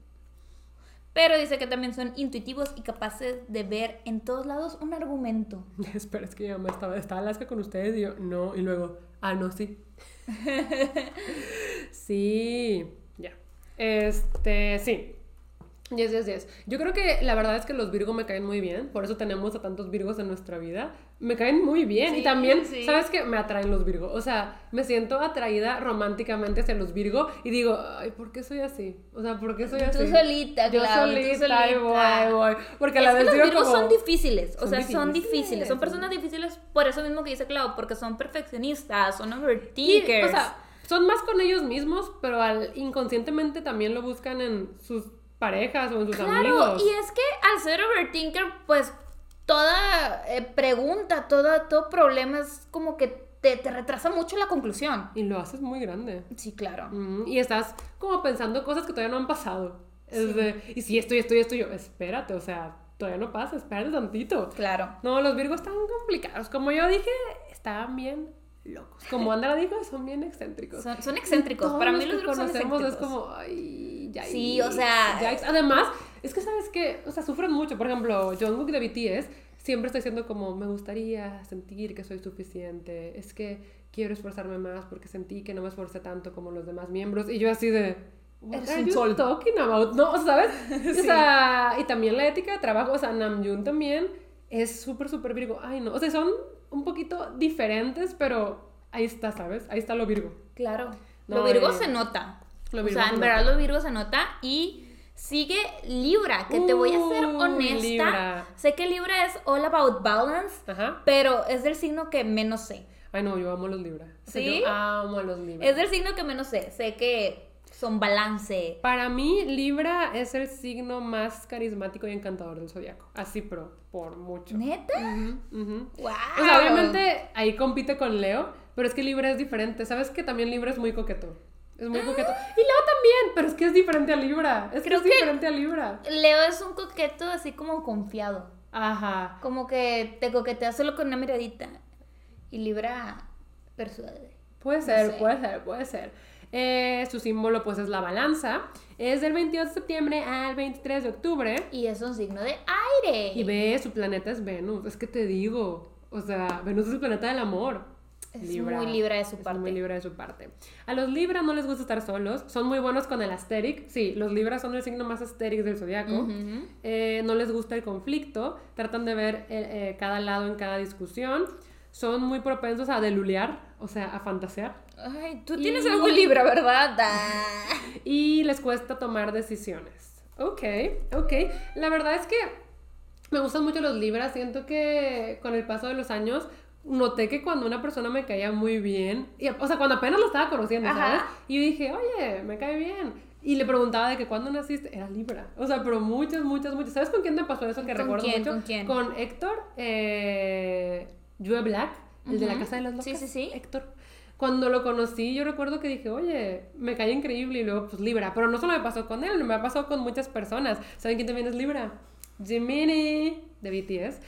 Pero dice que también son intuitivos y capaces de ver en todos lados un argumento. Espera, es que mi mamá estaba, estaba Alaska con ustedes y yo, no, y luego, ah, no, sí. sí, ya. Este, sí. Yes, yes, yes. Yo creo que la verdad es que los Virgo me caen muy bien, por eso tenemos a tantos Virgos en nuestra vida. Me caen muy bien y Sí, también, sí. ¿sabes qué? Me atraen los Virgo. O sea, me siento atraída románticamente hacia los Virgo y digo, ay, ¿por qué soy así? O sea, ¿por qué soy Tú así? solita, Yo Clau, tú solita, ahí voy, solita. voy. Porque la que los virgos como- son difíciles, o Son sea, son difíciles, difíciles, son son- personas difíciles por eso mismo que dice Clau, porque son perfeccionistas, son Y, overthinkers. o sea, son más con ellos mismos, pero al, inconscientemente también lo buscan en sus parejas o en sus Claro, amigos. y es que al ser overthinker, pues toda eh, pregunta, toda, todo problema es como que te, te retrasa mucho la conclusión. Y lo haces muy grande. Sí, claro. Mm, y estás como pensando cosas que todavía no han pasado. Es de, y si esto y esto y esto, yo, espérate, o sea, todavía no pasa, espérate tantito. Claro. No, los virgos están complicados. Como yo dije, estaban bien locos. Como Andra dijo, son bien excéntricos. Son, son excéntricos. Para mí los que virgos son conocemos excéntricos. es como, ay, ya. Sí, o sea- Además, es que sabes que, o sea, sufren mucho. Por ejemplo, Jungkook de BTS siempre está diciendo como, me gustaría sentir que soy suficiente. Es que quiero esforzarme más porque sentí que no me esforcé tanto como los demás miembros. Y yo así de, what Eres are you sol. talking about? No, ¿sabes? O Sí. sea, y también la ética de trabajo, o sea, Namjoon también es súper, súper virgo. Ay, no, o sea, son un poquito diferentes, pero ahí está, ¿sabes? Ahí está lo virgo. Claro. No, lo Virgo eh, se nota. Lo o sea, se en verdad lo Virgo se nota y sigue Libra, que te voy a ser Uy, honesta. Libra. Sé que Libra es all about balance, Ajá. pero es del signo que menos sé. Ay, no, yo amo los Libra. O sea, ¿Sí? Yo amo a los Libra. Es del signo que menos sé. Sé que son balance. Para mí, Libra es el signo más carismático y encantador del zodiaco. Así, pero por mucho. ¿Neta? Ujú, ujú. ¡Wow! O sea, obviamente ahí compite con Leo, pero es que Libra es diferente. ¿Sabes que también Libra es muy coqueto? Es muy coqueto. Y Leo también, pero es que es diferente a Libra. Es que es diferente a Libra. Leo es un coqueto así como confiado. Ajá. Como que te coquetea solo con una miradita. Y Libra persuade. Puede ser, sé. puede ser, puede ser. Eh, su símbolo pues es la balanza. Es del 22 de septiembre al 23 de octubre. Y es un signo de aire. Y ve, su planeta es Venus. Es que te digo. O sea, Venus es el planeta del amor. Es muy Libra de su Es parte. muy Libra de su parte. A los Libra no les gusta estar solos. Son muy buenos con el asteric. Sí, los Libras son el signo más asteric del zodiaco. Ujú. Eh, no les gusta el conflicto. Tratan de ver eh, eh, cada lado en cada discusión. Son muy propensos a delulear, o sea, a fantasear. Ay, tú tienes Y- algo Libra, ¿verdad? Y les cuesta tomar decisiones. Ok, ok. La verdad es que me gustan mucho los libras. Siento que con el paso de los años noté que cuando una persona me caía muy bien, y, o sea, cuando apenas lo estaba conociendo, Ajá. ¿sabes? Y yo dije, oye, me cae bien. Y le preguntaba de que cuándo naciste, era Libra. O sea, pero muchas, muchas, muchas. ¿Sabes con quién me pasó eso que ¿Con recuerdo quién? mucho? ¿Con quién? Con Héctor, eh, Black, el de la. Casa de las Locas. Sí, sí, sí. Héctor. Cuando lo conocí, yo recuerdo que dije, oye, me cae increíble y luego, pues Libra. Pero no solo me pasó con él, me ha pasado con muchas personas. ¿Saben quién también es Libra? Jiminy de BTS.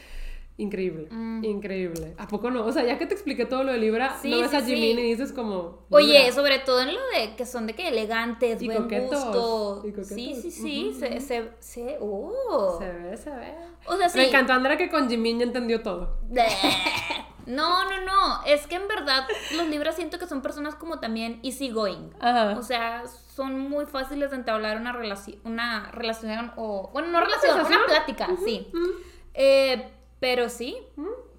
Increíble, Mm. increíble. ¿A poco no? O sea, ya que te expliqué todo lo de Libra, Sí, no ves sí, a sí. Jiminy y dices como. Oye, sobre todo en lo de que son de que elegantes, Y buen coquetos, gusto. y coquetos. Sí, sí, sí. Se, se, se, oh. Se ve, se ve. O sea. Me encantó Andrea que con Jiminy ya entendió todo. No, no, no. Es que en verdad los libras siento que son personas como también easygoing. Ajá. O sea, son muy fáciles de entablar una relación, una relación o, bueno, no relación, una plática, sí. Eh, pero sí,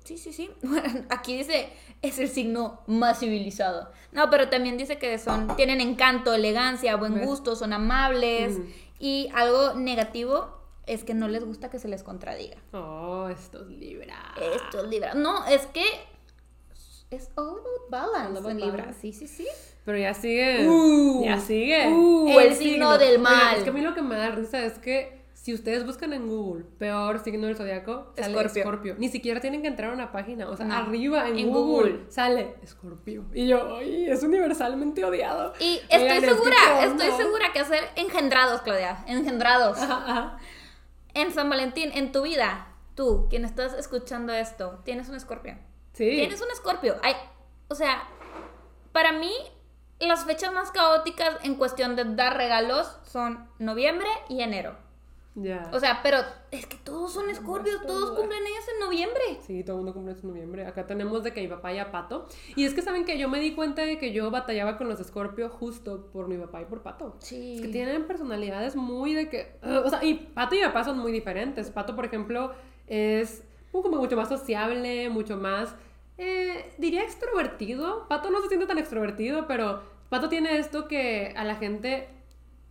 sí, sí, sí. Aquí dice, es el signo más civilizado. No, pero también dice que son, tienen encanto, elegancia, buen gusto, son amables. Mm. Y algo negativo es que no les gusta que se les contradiga. Oh, estos Libra. Esto es Libra. No, es que es all about balance All about en Libra. balance. Sí, sí, sí. Pero ya sigue. Uh, ya sigue. uh, el signo del mal. es que a mí lo que me da risa es que si ustedes buscan en Google peor signo del zodiaco, sale Escorpio. Escorpio. Ni siquiera tienen que entrar a una página. O sea, No. arriba en, En Google, Google. sale Escorpio. Y yo, ay, es universalmente odiado. Y estoy Oigan, es que segura, estoy segura que hacer engendrados, Claudia. Engendrados. Ajá, ajá. En San Valentín, en tu vida, tú, quien estás escuchando esto, tienes un escorpio. Sí. Tienes un escorpio. Ay, o sea, para mí, las fechas más caóticas en cuestión de dar regalos son noviembre y enero. Ya. O sea, pero es que todos son escorpios, todos cumplen ellos en noviembre. Sí, todo el mundo cumple en noviembre. Acá tenemos de que mi papá y a Pato. Y es que saben que yo me di cuenta de que yo batallaba con los Scorpio justo por mi papá y por Pato. Sí. Es que tienen personalidades muy de que. uh, o sea, y Pato y mi papá son muy diferentes. Pato, por ejemplo, es como mucho más sociable, mucho más. eh, diría extrovertido. Pato no se siente tan extrovertido, pero Pato tiene esto que a la gente.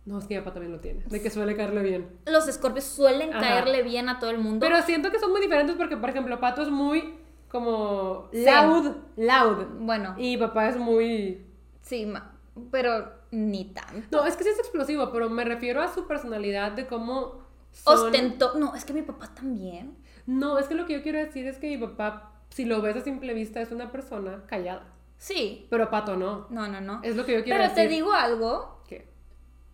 No, es que mi papá también lo tiene. De que suele caerle bien. Los escorpios suelen Ajá. caerle bien a todo el mundo. Pero siento que son muy diferentes porque, por ejemplo, Pato es muy como loud, loud. bueno, Y papá es muy... sí, ma- pero ni tanto. No, es que sí es explosivo, pero me refiero a su personalidad de cómo... son- Ostento. No, es que mi papá también. No, es que lo que yo quiero decir es que mi papá, si lo ves a simple vista, es una persona callada. Sí. Pero Pato no. No, no, no. Es lo que yo quiero Pero decir. te digo algo.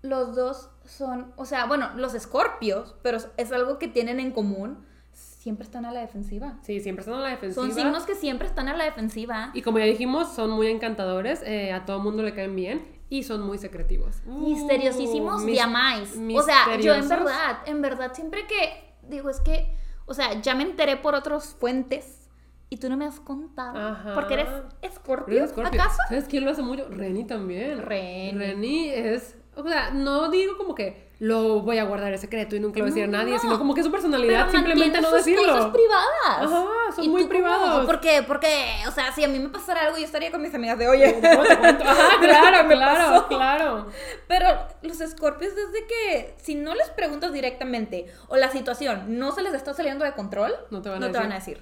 Los dos son, o sea, bueno, los escorpios, pero es algo que tienen en común. Siempre están a la defensiva. Sí, siempre están a la defensiva. Son signos que siempre están a la defensiva. Y como ya dijimos, son muy encantadores, eh, a todo mundo le caen bien y son muy secretivos. Uh, misteriosísimos de amáis. O sea, yo en verdad, en verdad, siempre que digo, es que, o sea, ya me enteré por otras fuentes y tú no me has contado. Ajá. Porque eres escorpio, es Scorpio. ¿acaso? ¿Sabes quién lo hace mucho? Reni también. Reni. Reni es, o sea, no digo como que lo voy a guardar el secreto y nunca lo voy a decir a nadie, no. sino como que su personalidad Pero simplemente no sus decirlo. cosas privadas. Ajá, son ¿Y muy privados. ¿Por qué? Porque, o sea, si a mí me pasara algo, yo estaría con mis amigas de, oye, ¿Cómo te cuento? Ajá, claro, claro, pasó. claro. Pero los escorpios es de que si no les preguntas directamente o la situación no se les está saliendo de control, No te van a van a decir.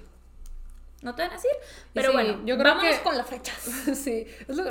No te van a decir. Pero sí, bueno, yo creo vámonos que- con las fechas. Sí,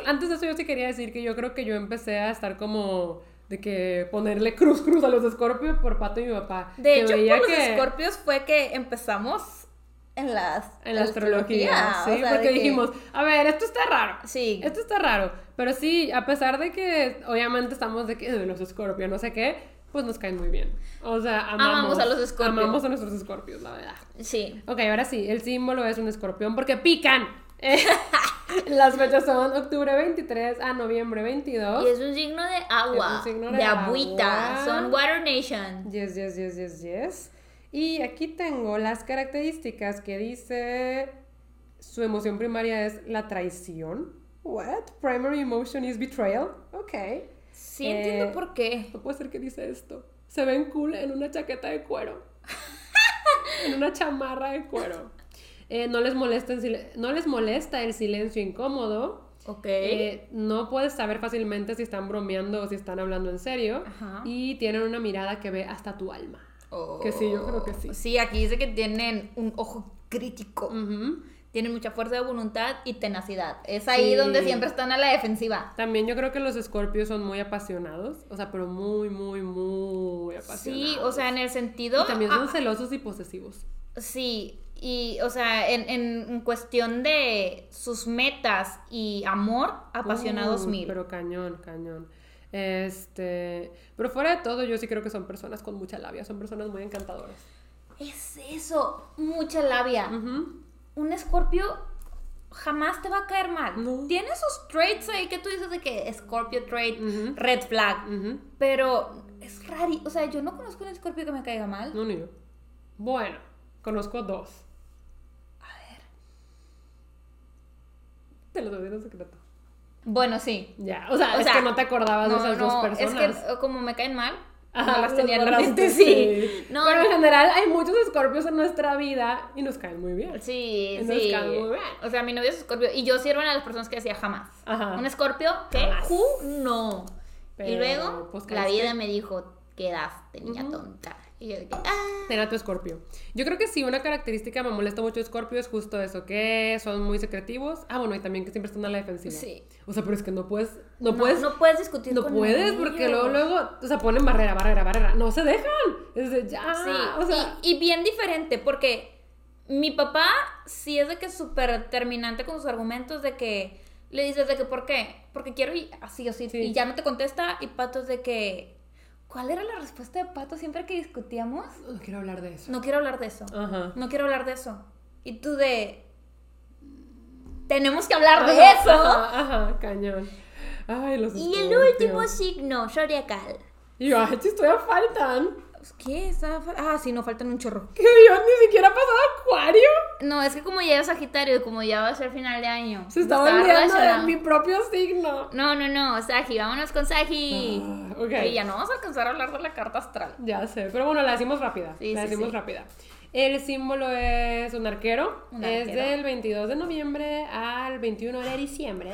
antes de eso yo sí quería decir que yo creo que yo empecé a estar como de que ponerle cruz cruz a los escorpios por pato y mi papá. De que hecho, veía por los que- escorpios fue que empezamos en las En la astrología, sí, o sea, porque que- dijimos, a ver, esto está raro. Sí. Esto está raro. Pero sí, a pesar de que obviamente estamos de que de los escorpios, no sé qué, pues nos caen muy bien. O sea, amamos, Amamos a los escorpios. Amamos a nuestros escorpios, la verdad. Sí. Ok, ahora sí, el símbolo es un escorpión porque pican. Eh, Las fechas son octubre 23 a noviembre 22. Y es un signo de agua, Es un signo de, de agüita. agua. Son Water Nation. Yes, yes, yes, yes, yes. Y aquí tengo las características que dice su emoción primaria es la traición. What? Primary emotion is betrayal. Ok. Sí, Eh, entiendo por qué. No puede ser que dice esto. Se ven cool en una chaqueta de cuero. en una chamarra de cuero. Eh, no, les molesta no les molesta el silencio incómodo. Ok. Eh, no puedes saber fácilmente si están bromeando o si están hablando en serio. Ajá. Y tienen una mirada que ve hasta tu alma. Que sí, yo creo que sí. Sí, aquí dice que tienen un ojo crítico. Tienen mucha fuerza de voluntad y tenacidad. Es ahí Sí. donde siempre están a la defensiva. También yo creo que los escorpios son muy apasionados. O sea, pero muy, muy, muy apasionados. Sí, o sea, en el sentido. Y también son ah, celosos y posesivos. sí, y, o sea, en, en- cuestión de sus metas y amor, apasionados Uh, mil. Pero cañón, cañón. Este, pero fuera de todo, yo sí creo que son personas con mucha labia, son personas muy encantadoras. Es eso, mucha labia. Ujú. Un escorpio jamás te va a caer mal. No. Tiene sus traits ahí que tú dices de que escorpio trait, red flag. Pero es raro. O sea, yo no conozco un escorpio que me caiga mal. No, ni yo. Bueno, conozco dos. A ver. Te los doy en secreto. Bueno, sí. Ya, o sea, O es sea, que no te acordabas de esas dos Es personas. que eh, como me caen mal, Ajá, no las tenía en la guardaste, mente, sí. No, Pero en general hay muchos escorpios en nuestra vida y nos caen muy bien. Sí, Nos sí. cae muy bien. O sea, mi novio es escorpio. Y yo una de las personas que decía jamás. Ajá. Un escorpio. Who? No. y Pero, luego, pues, la vida me dijo, quedaste, niña Ujú. tonta. Y yo de que, ah. Era tu escorpio. Yo creo que sí, una característica que me molesta mucho de escorpio es justo eso, que son muy secretivos. Ah, bueno, y también que siempre están a la defensiva. Sí. O sea, pero es que no puedes, no, puedes, no, No puedes discutir con puedes ellos. porque luego, luego, o sea, ponen barrera, barrera, barrera. No se dejan. Es de ya, Sí, o sea. y, y bien diferente, porque mi papá sí es de que es súper terminante con sus argumentos de que le dices de que ¿por qué? Porque quiero y así o así. Sí. Y ya no te contesta y Pato es de que ¿cuál era la respuesta de Pato siempre que discutíamos? No quiero hablar de eso. No quiero hablar de eso. Ajá. No quiero hablar de eso. Y tú de tenemos que hablar de Ajá, eso. Ajá, ajá, cañón. Ay, los Y el último signo, zodiacal. Y yo, ay, chis, todavía faltan. ¿Qué? Está fa- Ah, sí, no faltan un chorro. Que yo ni siquiera he pasado acuario. No, es que como ya es Sagitario y como ya va a ser final de año. Se está estaba olvidando de mi propio signo. No, no, no, Sagi, vámonos con Sagi. Ah, ok. Y ya no vamos a alcanzar a hablar de la carta astral. Ya sé, pero bueno, la decimos rápida. Sí, la sí, decimos sí. rápida. El símbolo es un arquero. Un Es arquero. del 22 de noviembre al 21 de diciembre.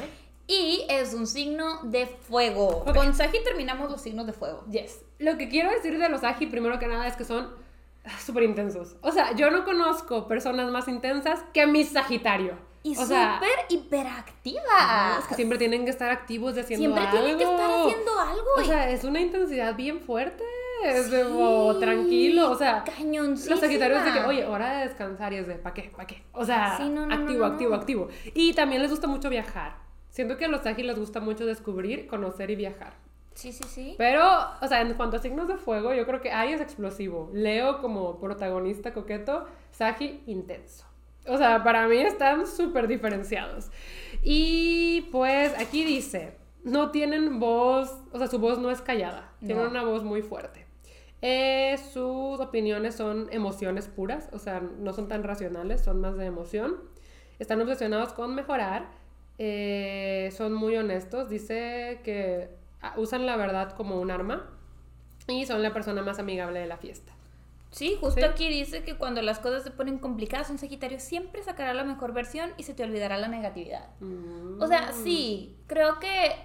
Y es un signo de fuego. Ok. Con Sagi terminamos los signos de fuego. Yes. Lo que quiero decir de los Agi, primero que nada, es que son súper intensos. O sea, yo no conozco personas más intensas que mi Sagitario. Y súper hiperactiva. es que siempre tienen que estar activos de haciendo Siempre algo. tienen que estar haciendo algo. O y- sea, es una intensidad bien fuerte. Es de Sí, oh, tranquilo. O sea, los Sagitarios de que, oye, hora de descansar y es de, ¿para qué? ¿Para qué? O sea, Sí, no, no, activo, no, activo, activo. Y también les gusta mucho viajar. Siento que a los Sagitarios les gusta mucho descubrir, conocer y viajar. Sí, sí, sí. Pero, o sea, en cuanto a signos de fuego, yo creo que Aries es explosivo. Leo como protagonista coqueto, Sagi intenso. O sea, para mí están súper diferenciados. Y pues aquí dice, no tienen voz, o sea, su voz no es callada, tienen No. una voz muy fuerte. Eh, sus opiniones son emociones puras, o sea, no son tan racionales, son más de emoción. Están obsesionados con mejorar, eh, son muy honestos, dice que ah, usan la verdad como un arma y son la persona más amigable de la fiesta. Sí, justo Sí. aquí dice que cuando las cosas se ponen complicadas, un Sagitario siempre sacará la mejor versión y se te olvidará la negatividad. O sea, sí, creo que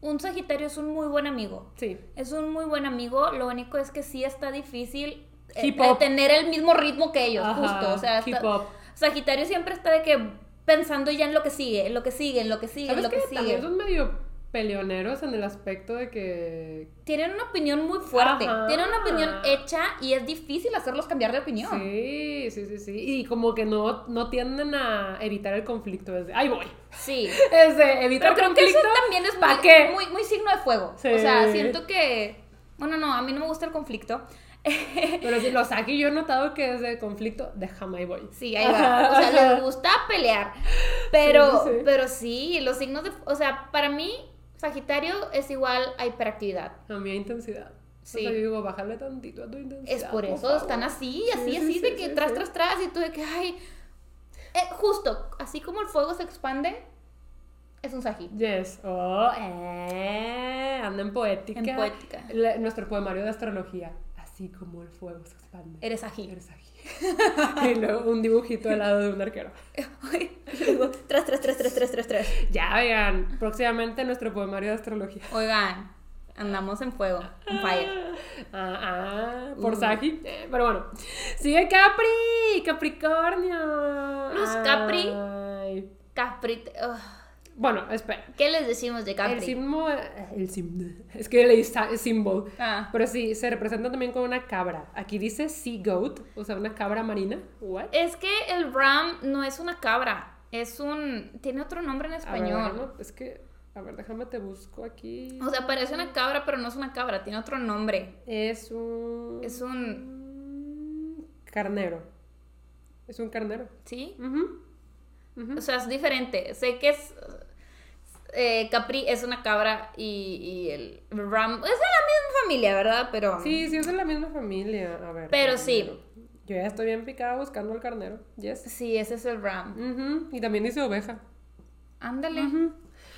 un Sagitario es un muy buen amigo. Sí. Es un muy buen amigo, lo único es que sí está difícil eh, tener el mismo ritmo que ellos, Ajá, justo. O sea, está-. Sagitario siempre está de que pensando ya en lo que sigue, en lo que sigue, en lo que sigue, en ¿Sabes lo que que sigue. también son medio peleoneros en el aspecto de que... Tienen una opinión muy fuerte, Ajá. tienen una opinión hecha y es difícil hacerlos cambiar de opinión. Sí, sí, sí, sí. Y como que no, no tienden a evitar el conflicto. Es de, ¡ay, voy! Sí. Es de evitar Pero creo que eso conflicto. también es ¿pa' muy, qué? muy, muy signo de fuego. Sí. O sea, siento que. Bueno, no, a mí no me gusta el conflicto. Pero si lo saque, yo he notado que es de conflicto, déjame ahí voy. Sí, ahí va. O sea, les gusta pelear. Pero, Sí, sí, pero sí, los signos de. O sea, para mí, Sagitario es igual a hiperactividad. A mi intensidad. Sí. O sea, yo digo, bájale tantito a tu intensidad. Es por eso, favor. están así, Sí, así, sí, así, sí, de que tras, tras, tras, y tú de que, ay. Eh, justo, así como el fuego se expande, es un Sagi. Yes. Oh, eh. Anda en poética. En poética. La- nuestro poemario de astrología. Así como el fuego se expande. Eres Sagi. Eres aquí. y luego un dibujito al lado de un arquero. Luego, tras, tras, tras, tras, tras, tras, tras. Ya, vean, próximamente nuestro poemario de astrología. Oigan, andamos en fuego, en fire. Ah, ah, por Uh. Sagi. Eh, pero bueno. Sigue Capri, Capricornio. Los Capri. Capri. Bueno, espera. ¿Qué les decimos de Capri? El signo, el signo, es que leí symbol. Ah. Pero sí, se representa también con una cabra. Aquí dice sea goat, o sea, una cabra marina. What? Es que el Ram no es una cabra, es un... Tiene otro nombre en A ver, español. déjame- es que, a ver, déjame te busco aquí. O sea, parece una cabra, pero no es una cabra, tiene otro nombre. Es un... Es un... Carnero. Es un carnero. ¿Sí? O sea, es diferente. Sé que es... eh, Capri es una cabra y, y el Ram... Es de la misma familia, ¿verdad? Pero... Sí, sí, es de la misma familia. A ver. Pero carnero. Yo ya estoy bien picada buscando al carnero. Yes. Sí, ese es el Ram. Ujú, Y también dice oveja. Ándale.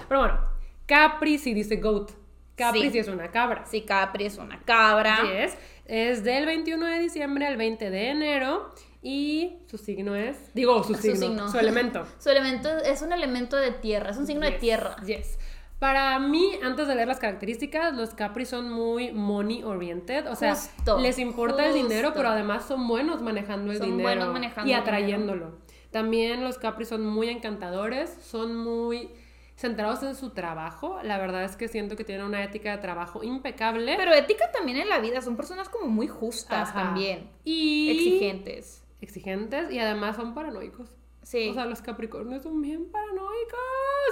Pero bueno, Capri sí dice goat. Capri Sí. sí, es una cabra. Sí, Capri es una cabra. Yes. Es del 21 de diciembre al 20 de enero. Y su signo es. Digo, su, Su signo, signo. Su elemento. Su elemento es un elemento de tierra, es un signo de tierra. Yes. Para mí, antes de leer las características, los Capri son muy money oriented. O sea, Justo, les importa el dinero, pero además son buenos manejando el Son dinero. buenos manejando y atrayéndolo. También los Capri son muy encantadores, son muy centrados en su trabajo. La verdad es que siento que tienen una ética de trabajo impecable. Pero ética también en la vida, son personas como muy justas Ajá. también. y Exigentes. Exigentes y además son paranoicos. Sí. O sea, los Capricornios son bien paranoicos,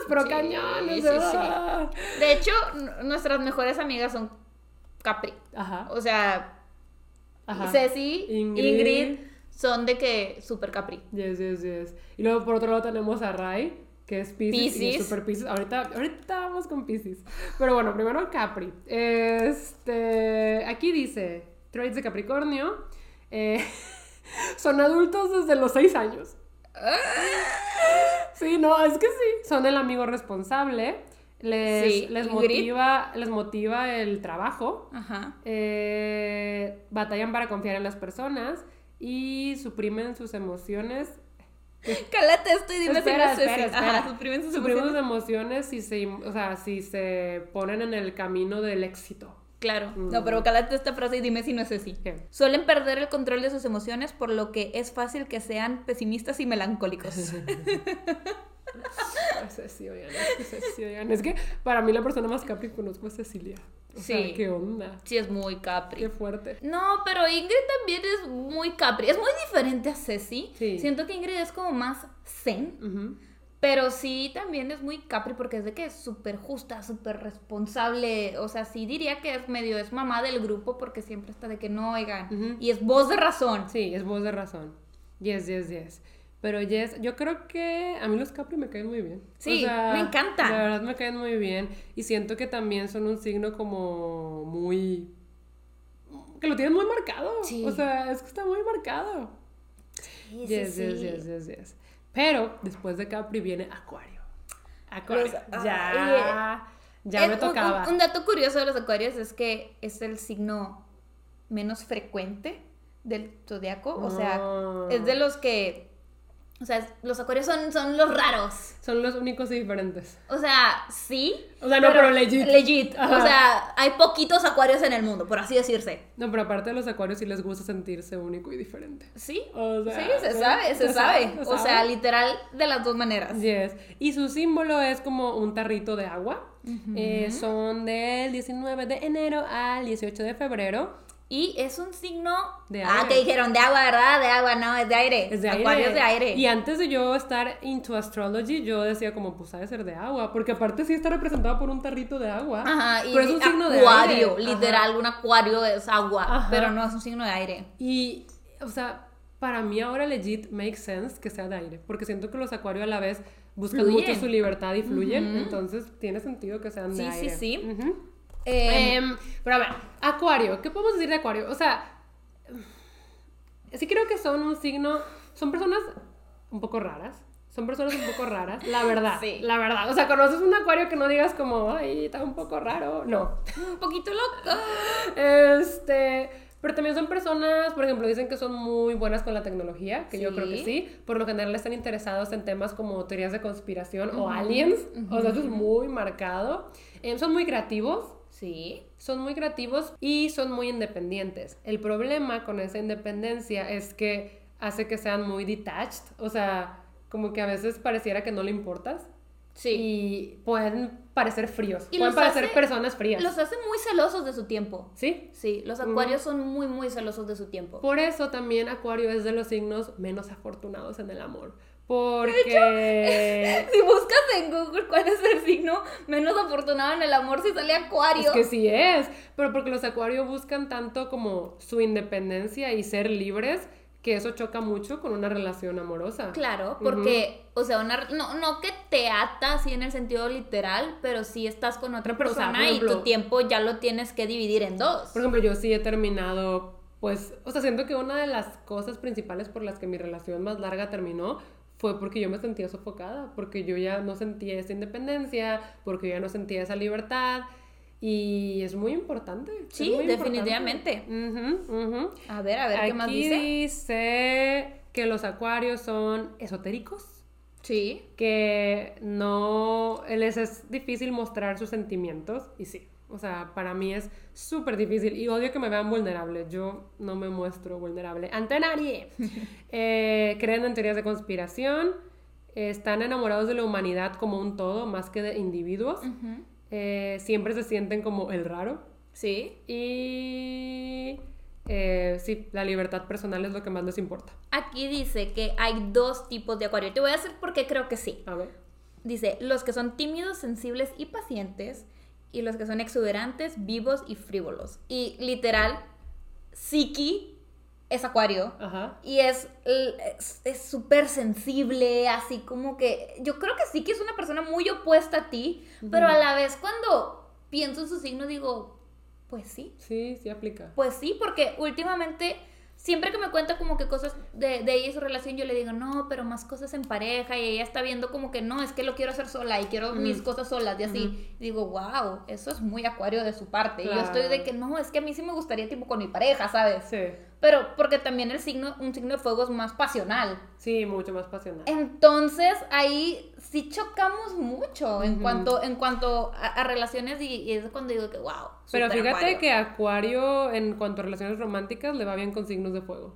pero Sí, cañones. sí, sí. de hecho, nuestras mejores amigas son Capri. Ajá. O sea, Ajá. Ceci, Ingrid. Ingrid. son de que super Capri. Yes, yes, yes. Y luego por otro lado tenemos a Rai, que es Pisces, y es Piscis. super Pisces. Ahorita, ahorita vamos con Pisces. Pero bueno, primero Capri. Este, aquí dice, traits de Capricornio. eh, son adultos desde los 6 años. Sí, no, es que sí. Son el amigo responsable. Les, Sí, les, motiva, les motiva el trabajo. Ajá. Eh, batallan para confiar en las personas y suprimen sus emociones. Cálate esto y dime Espera, si no es espera, espera. Ajá, suprimen sus Suprimen sus emociones. emociones si se, o sea, si se ponen en el camino del éxito. Claro. Mm. No, pero cálate esta frase y dime si no es Ceci. ¿Qué? Suelen perder el control de sus emociones, por lo que es fácil que sean pesimistas y melancólicos. Ay, Ceci, oigan, es que Ceci, oigan, es que para mí la persona más capri que conozco es Cecilia. O sea, Sí. qué onda. Sí, es muy Capri. Qué fuerte. No, pero Ingrid también es muy Capri. Es muy diferente a Ceci. Sí. Siento que Ingrid es como más zen. Ujú. Pero sí también es muy Capri porque es de que es súper justa, súper responsable. O sea, sí diría que es medio, es mamá del grupo porque siempre está de que no oigan. Y es voz de razón. Sí, es voz de razón. Yes, yes, yes. Pero yes, yo creo que a mí los Capri me caen muy bien. Sí, me encanta. La verdad me caen muy bien. Y siento que también son un signo como muy... Que lo tienen muy marcado. Sí. O sea, es que está muy marcado. Sí, sí, Yes, sí. yes, yes, yes, yes. Pero después de Capri viene Acuario. Acuario. Los- ya. ya me tocaba. Un, un dato curioso de los acuarios es que es el signo menos frecuente del zodiaco. O sea, Ah. es de los que. O sea, los acuarios son, son los raros. Son los únicos y diferentes. O sea, sí. O sea, no, pero legit. Legit. Ajá. O sea, hay poquitos acuarios en el mundo, por así decirse. No, pero aparte de los acuarios sí les gusta sentirse único y diferente. Sí. O sea, sí, se sabe, se Se sabe. O sea, literal, de las dos maneras. Yes. Y su símbolo es como un tarrito de agua. Eh, son del 19 de enero al 18 de febrero. Y es un signo. De Ah, aire. que dijeron de agua, ¿verdad? De agua, no, es de aire. Es de aire. Acuario es de aire. Y antes de yo estar into astrology, yo decía como, pues ha de ser de agua. Porque aparte sí está representado por un tarrito de agua. Ajá, y pero es un signo de acuario, aire. literal, un acuario es agua, Ajá. pero no es un signo de aire. Y, o sea, para mí ahora legit makes sense que sea de aire, porque siento que los acuarios a la vez buscan Fluyen. mucho su libertad y fluyen, entonces tiene sentido que sean de Sí, sí, aire. sí. Ujú. Eh, pero a ver, acuario, ¿qué podemos decir de acuario? O sea, sí creo que son un signo, son personas un poco raras. Son personas un poco raras, la verdad, Sí. la verdad. O sea, conoces un acuario que no digas como, ay, está un poco raro. No. un poquito loco. Este, pero también son personas, por ejemplo, dicen que son muy buenas con la tecnología, que yo creo que sí. Por lo general están interesados en temas como teorías de conspiración o aliens. O sea, eso es muy marcado. Em, son muy creativos. Sí. Son muy creativos y son muy independientes. El problema con esa independencia es que hace que sean muy detached. O sea, como que a veces pareciera que no le importas. Sí. Y pueden parecer fríos. Y pueden parecer hace- personas frías. Los hace muy celosos de su tiempo. ¿Sí? Sí, los acuarios son muy, muy celosos de su tiempo. Por eso también Acuario es de los signos menos afortunados en el amor. Porque Si buscas en Google cuál es el signo menos afortunado en el amor, si sale acuario. es que sí es, pero porque los Acuario buscan tanto como su independencia y ser libres, que eso choca mucho con una relación amorosa. Claro, porque, o sea, una, no, no que te ata así en el sentido literal, pero sí estás con otra o sea, persona por y tu ejemplo- tiempo ya lo tienes que dividir en dos. Por ejemplo, yo sí he terminado, pues, o sea, siento que una de las cosas principales por las que mi relación más larga terminó fue porque yo me sentía sofocada, porque yo ya no sentía esa independencia, porque yo ya no sentía esa libertad. Y es muy importante. Sí, muy importante. definitivamente. Ujú, ujú. A ver, a ver qué más Aquí dice. dice que los acuarios son esotéricos, Sí. que no les es difícil mostrar sus sentimientos y sí, o sea, para mí es súper difícil y odio que me vean vulnerable. Yo no me muestro vulnerable ante nadie. Eh, creen en teorías de conspiración, están enamorados de la humanidad como un todo más que de individuos. Eh, siempre se sienten como el raro Sí. y eh, sí, la libertad personal es lo que más les importa. Aquí dice que hay dos tipos de acuario. Te voy a decir por qué creo que sí. A ver. Dice, los que son tímidos, sensibles y pacientes, y los que son exuberantes, vivos y frívolos. Y literal, Siki es acuario. Ajá. Y es súper sensible, así como que... Yo creo que Siki es una persona muy opuesta a ti, pero a la vez cuando pienso en su signo digo, pues sí, Sí, sí aplica. pues sí, porque últimamente, siempre que me cuenta como que cosas de, de ella y su relación, yo le digo, no, pero más cosas en pareja, y ella está viendo como que no, es que lo quiero hacer sola y quiero mis cosas solas, y así. Digo, wow, eso es muy acuario de su parte. Y yo estoy de que no, es que a mí sí me gustaría tipo con mi pareja, ¿sabes? Sí, Pero porque también el signo, un signo de fuego es más pasional. sí, mucho más pasional. Entonces ahí sí chocamos mucho en cuanto, en cuanto a, a relaciones y, y es cuando digo que wow. Pero fíjate acuario. que Acuario, en cuanto a relaciones románticas, le va bien con signos de fuego.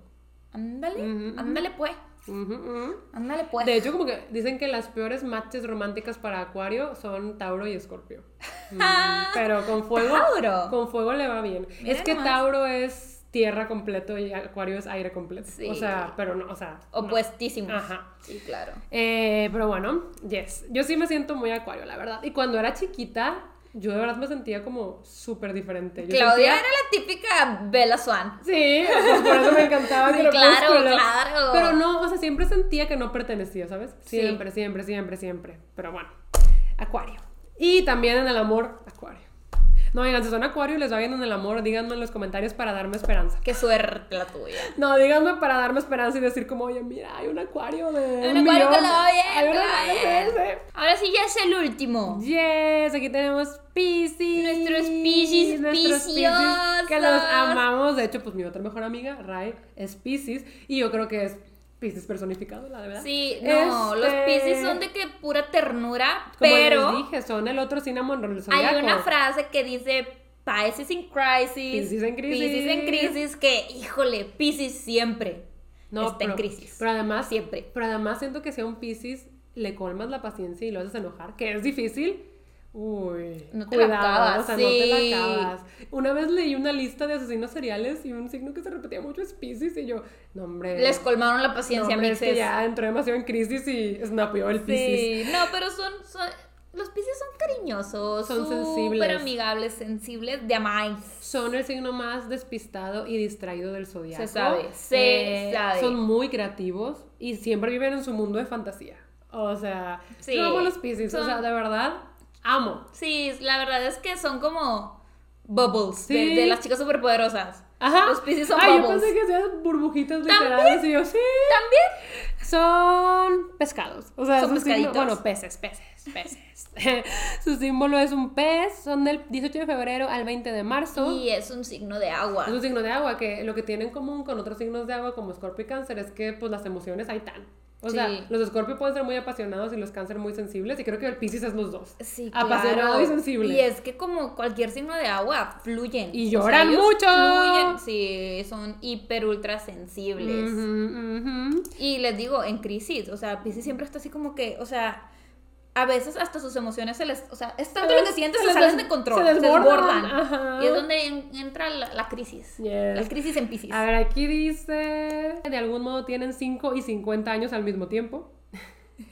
Ándale, ándale pues, Ujú, ujú. ándale pues. De hecho, como que dicen que las peores matches románticas para Acuario son Tauro y Escorpio. Pero con fuego, Tauro. con fuego le va bien. Mira es que nomás. Tauro es tierra completo y Acuario es aire completo. Sí. O sea, pero no, o sea. no. Opuestísimos. Ajá. Sí, claro. Eh, pero bueno, yes. Yo sí me siento muy Acuario, la verdad. Y cuando era chiquita, yo de verdad me sentía como súper diferente. Yo Claudia sentía- era la típica Bella Swan. Sí, pues por eso me encantaba Sí, claro, claro. Pero no, o sea, siempre sentía que no pertenecía, ¿sabes? Sí. Siempre, siempre, siempre, siempre. Pero bueno, Acuario. Y también en el amor, Acuario. No, oigan, si son Acuario y les va bien en el amor, díganme en los comentarios para darme esperanza. Qué suerte la tuya. No, díganme para darme esperanza y decir como, oye, mira, hay un Acuario de Hay un un acuario que millón. le va bien, Hay un que le va acuario bien. de ese. Ahora sí ya es el último. Yes, aquí tenemos Pisces. Nuestros Piscis Nuestros Piscis, que los amamos. De hecho, pues mi otra mejor amiga, Rai, es Pisces. Y yo creo que es Pisces personificado, la verdad. Sí, no, los Piscis son de que pura ternura, Como pero les dije, son el otro cinnamon roll hay una frase que dice Pisces in crisis, Piscis en crisis. Piscis en crisis, que, híjole, Piscis siempre No, está pero, en crisis. Pero además, Siempre. Pero además siento que si a un Pisces le colmas la paciencia y lo haces enojar, que es difícil. Uy, No te la cuidado, acabas, o sea, sí. no te la acabas. Una vez leí una lista de asesinos seriales y un signo que se repetía mucho es Pisces y yo, no hombre. Les colmaron la no, paciencia, hombre, es que ya entró demasiado en crisis y snapeó el Pisces. Sí, no, pero son, son los Piscis son cariñosos, Son súper sensibles. amigables, sensibles, de amáis. Son el signo más despistado y distraído del zodiaco. Se sabe, se sabe. Son muy creativos y siempre viven en su mundo de fantasía. O sea, Sí, yo amo los Pisces. O son- sea, de verdad, amo. Sí, la verdad es que son como bubbles de, Sí. de las chicas superpoderosas. Ajá. Los Piscis son Ay, yo bubbles. pensé que sean burbujitas literales y yo, sí. También. Son pescados. O sea, Son pescaditos. bueno, peces, peces, peces. su símbolo es un pez. Son del 18 de febrero al 20 de marzo. Y es un signo de agua. Es un signo de agua, que lo que tiene en común con otros signos de agua como Scorpio y Cáncer es que pues las emociones hay tan. O sea, los Scorpio pueden ser muy apasionados y los Cáncer muy sensibles y creo que el Pisces es los dos. Sí, Apasionado claro. y sensible. Y es que como cualquier signo de agua, fluyen. Y O sea, lloran mucho. Fluyen, sí, son hiper ultra sensibles. Y les digo, en crisis, o sea, Pisces siempre está así como que, o sea, a veces hasta sus emociones se les, o sea, es tanto Se lo que sienten, se se, les salen de control, se se desbordan, ajá. Y es donde en- entra la, la crisis. Yes. La crisis en Pisces. A ver, aquí dice, de algún modo tienen 5 y 50 años al mismo tiempo.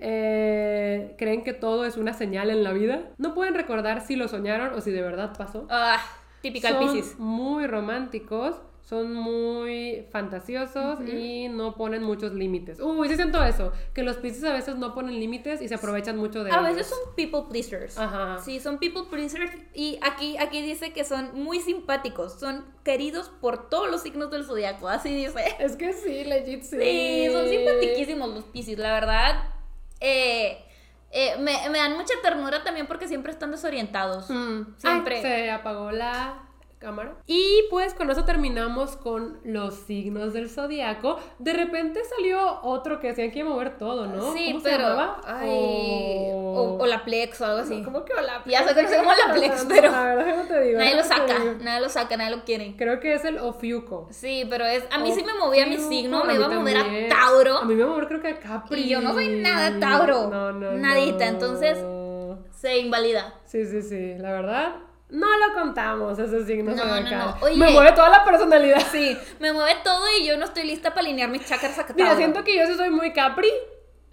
Eh, creen que todo es una señal en la vida. No pueden recordar si lo soñaron o si de verdad pasó. Ah, típica son Pisces. muy románticos, son muy fantasiosos y no ponen muchos límites. Uy, sí siento eso, que los Pisces a veces no ponen límites y se aprovechan mucho de A ellos. veces son people pleasers. Ajá. Sí, son people pleasers. Y aquí, aquí dice que son muy simpáticos. Son queridos por todos los signos del zodiaco. Así dice. Es que sí, legit sí. Sí, son simpatiquísimos los Pisces, la verdad. Eh, eh, me, me dan mucha ternura también porque siempre están desorientados. Mm. Siempre. Ay, se apagó la cámara. Y pues con eso terminamos con los signos del zodiaco. De repente salió otro que decían que iba a mover todo, ¿no? Sí, ¿Cómo se pero. llamaba? Ay, O- o, o la Plex o algo así. ¿Cómo que hola? Ya se llama la Plex, pero- A ver, déjame te digo. Nadie lo saca, nadie lo saca, nadie lo quiere. Creo que es el Ofiuco. Sí, pero es. A mí sí me movía mi signo, me iba a mover también. a Tauro. A mí me iba a mover creo que a Capri. Y yo no soy nada Tauro. No, no, Nadita, no. entonces- Se invalida. Sí, sí, sí. La verdad, no lo contamos ese signo No, no, zodiacal. no. Oye. Me mueve toda la personalidad. Sí, me mueve todo y yo no estoy lista para alinear mis chakras a Mira, Tauro. siento que yo sí soy muy Capri,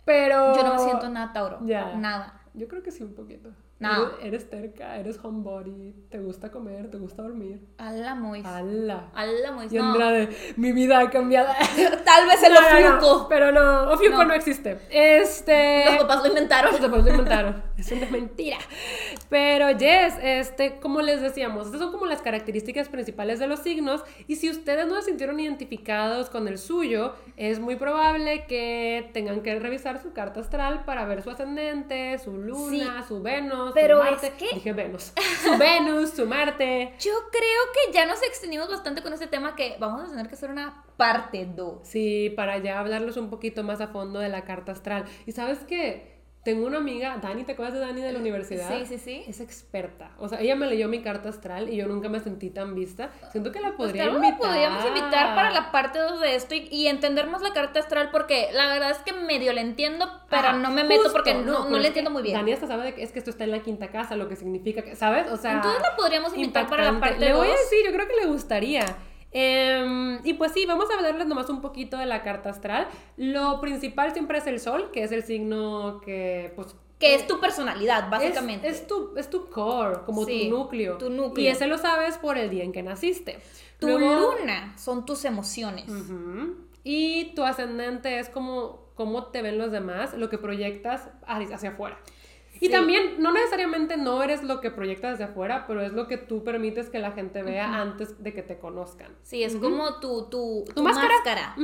pero. Yo no me siento nada Tauro. Ya. Nada. Yo creo que sí, un poquito. No. Eres, terca, eres homebody, te gusta comer, te gusta dormir. Ala, Mois. ¡Hala! Ala, Mois. Y No. Andrade, mi vida ha cambiado. Tal vez el No, no, no, Ofiuco. pero no, Ofiuco no. No. existe. Este. Los papás lo inventaron. Los papás lo inventaron. Es una mentira. Pero, yes, este, como les decíamos, estas son como las características principales de los signos. Y si ustedes no se sintieron identificados con el suyo, es muy probable que tengan que revisar su carta astral para ver su ascendente, su luna, su Venus, pero es Marte. que- Dije Venus. Su Venus, su Marte. Yo creo que ya nos extendimos bastante con este tema que vamos a tener que hacer una parte 2. Sí, para ya hablarles un poquito más a fondo de la carta astral. Y sabes qué? Tengo una amiga, Dani, ¿te acuerdas de Dani de la universidad? Sí, sí, sí. Es experta. O sea, ella me leyó mi carta astral y yo nunca me sentí tan vista. Siento que la Pues podría tal vez la podríamos invitar para la parte 2 de esto y, y entender más la carta astral porque la verdad es que medio la entiendo, pero no me meto porque no, no, es entiendo muy bien. Dani hasta sabe de que es que esto está en la quinta casa, lo que significa que, ¿sabes? O sea, Entonces la podríamos invitar para la parte Le voy a 2. decir, yo creo que le gustaría. Em, y pues sí, vamos a hablarles nomás un poquito de la carta astral. Lo principal siempre es el sol, que es el signo que, pues, Que es tu personalidad, básicamente. Es, tu, es tu core, como Sí, tu núcleo. tu núcleo. Y ese lo sabes por el día en que naciste. tu Luego- luna son tus emociones. Y tu ascendente es como cómo te ven los demás, lo que proyectas hacia afuera. Y Sí. también, no necesariamente no eres lo que proyectas hacia afuera, pero es lo que tú permites que la gente vea antes de que te conozcan. Sí, es como tu, tu, tu, Tu máscara.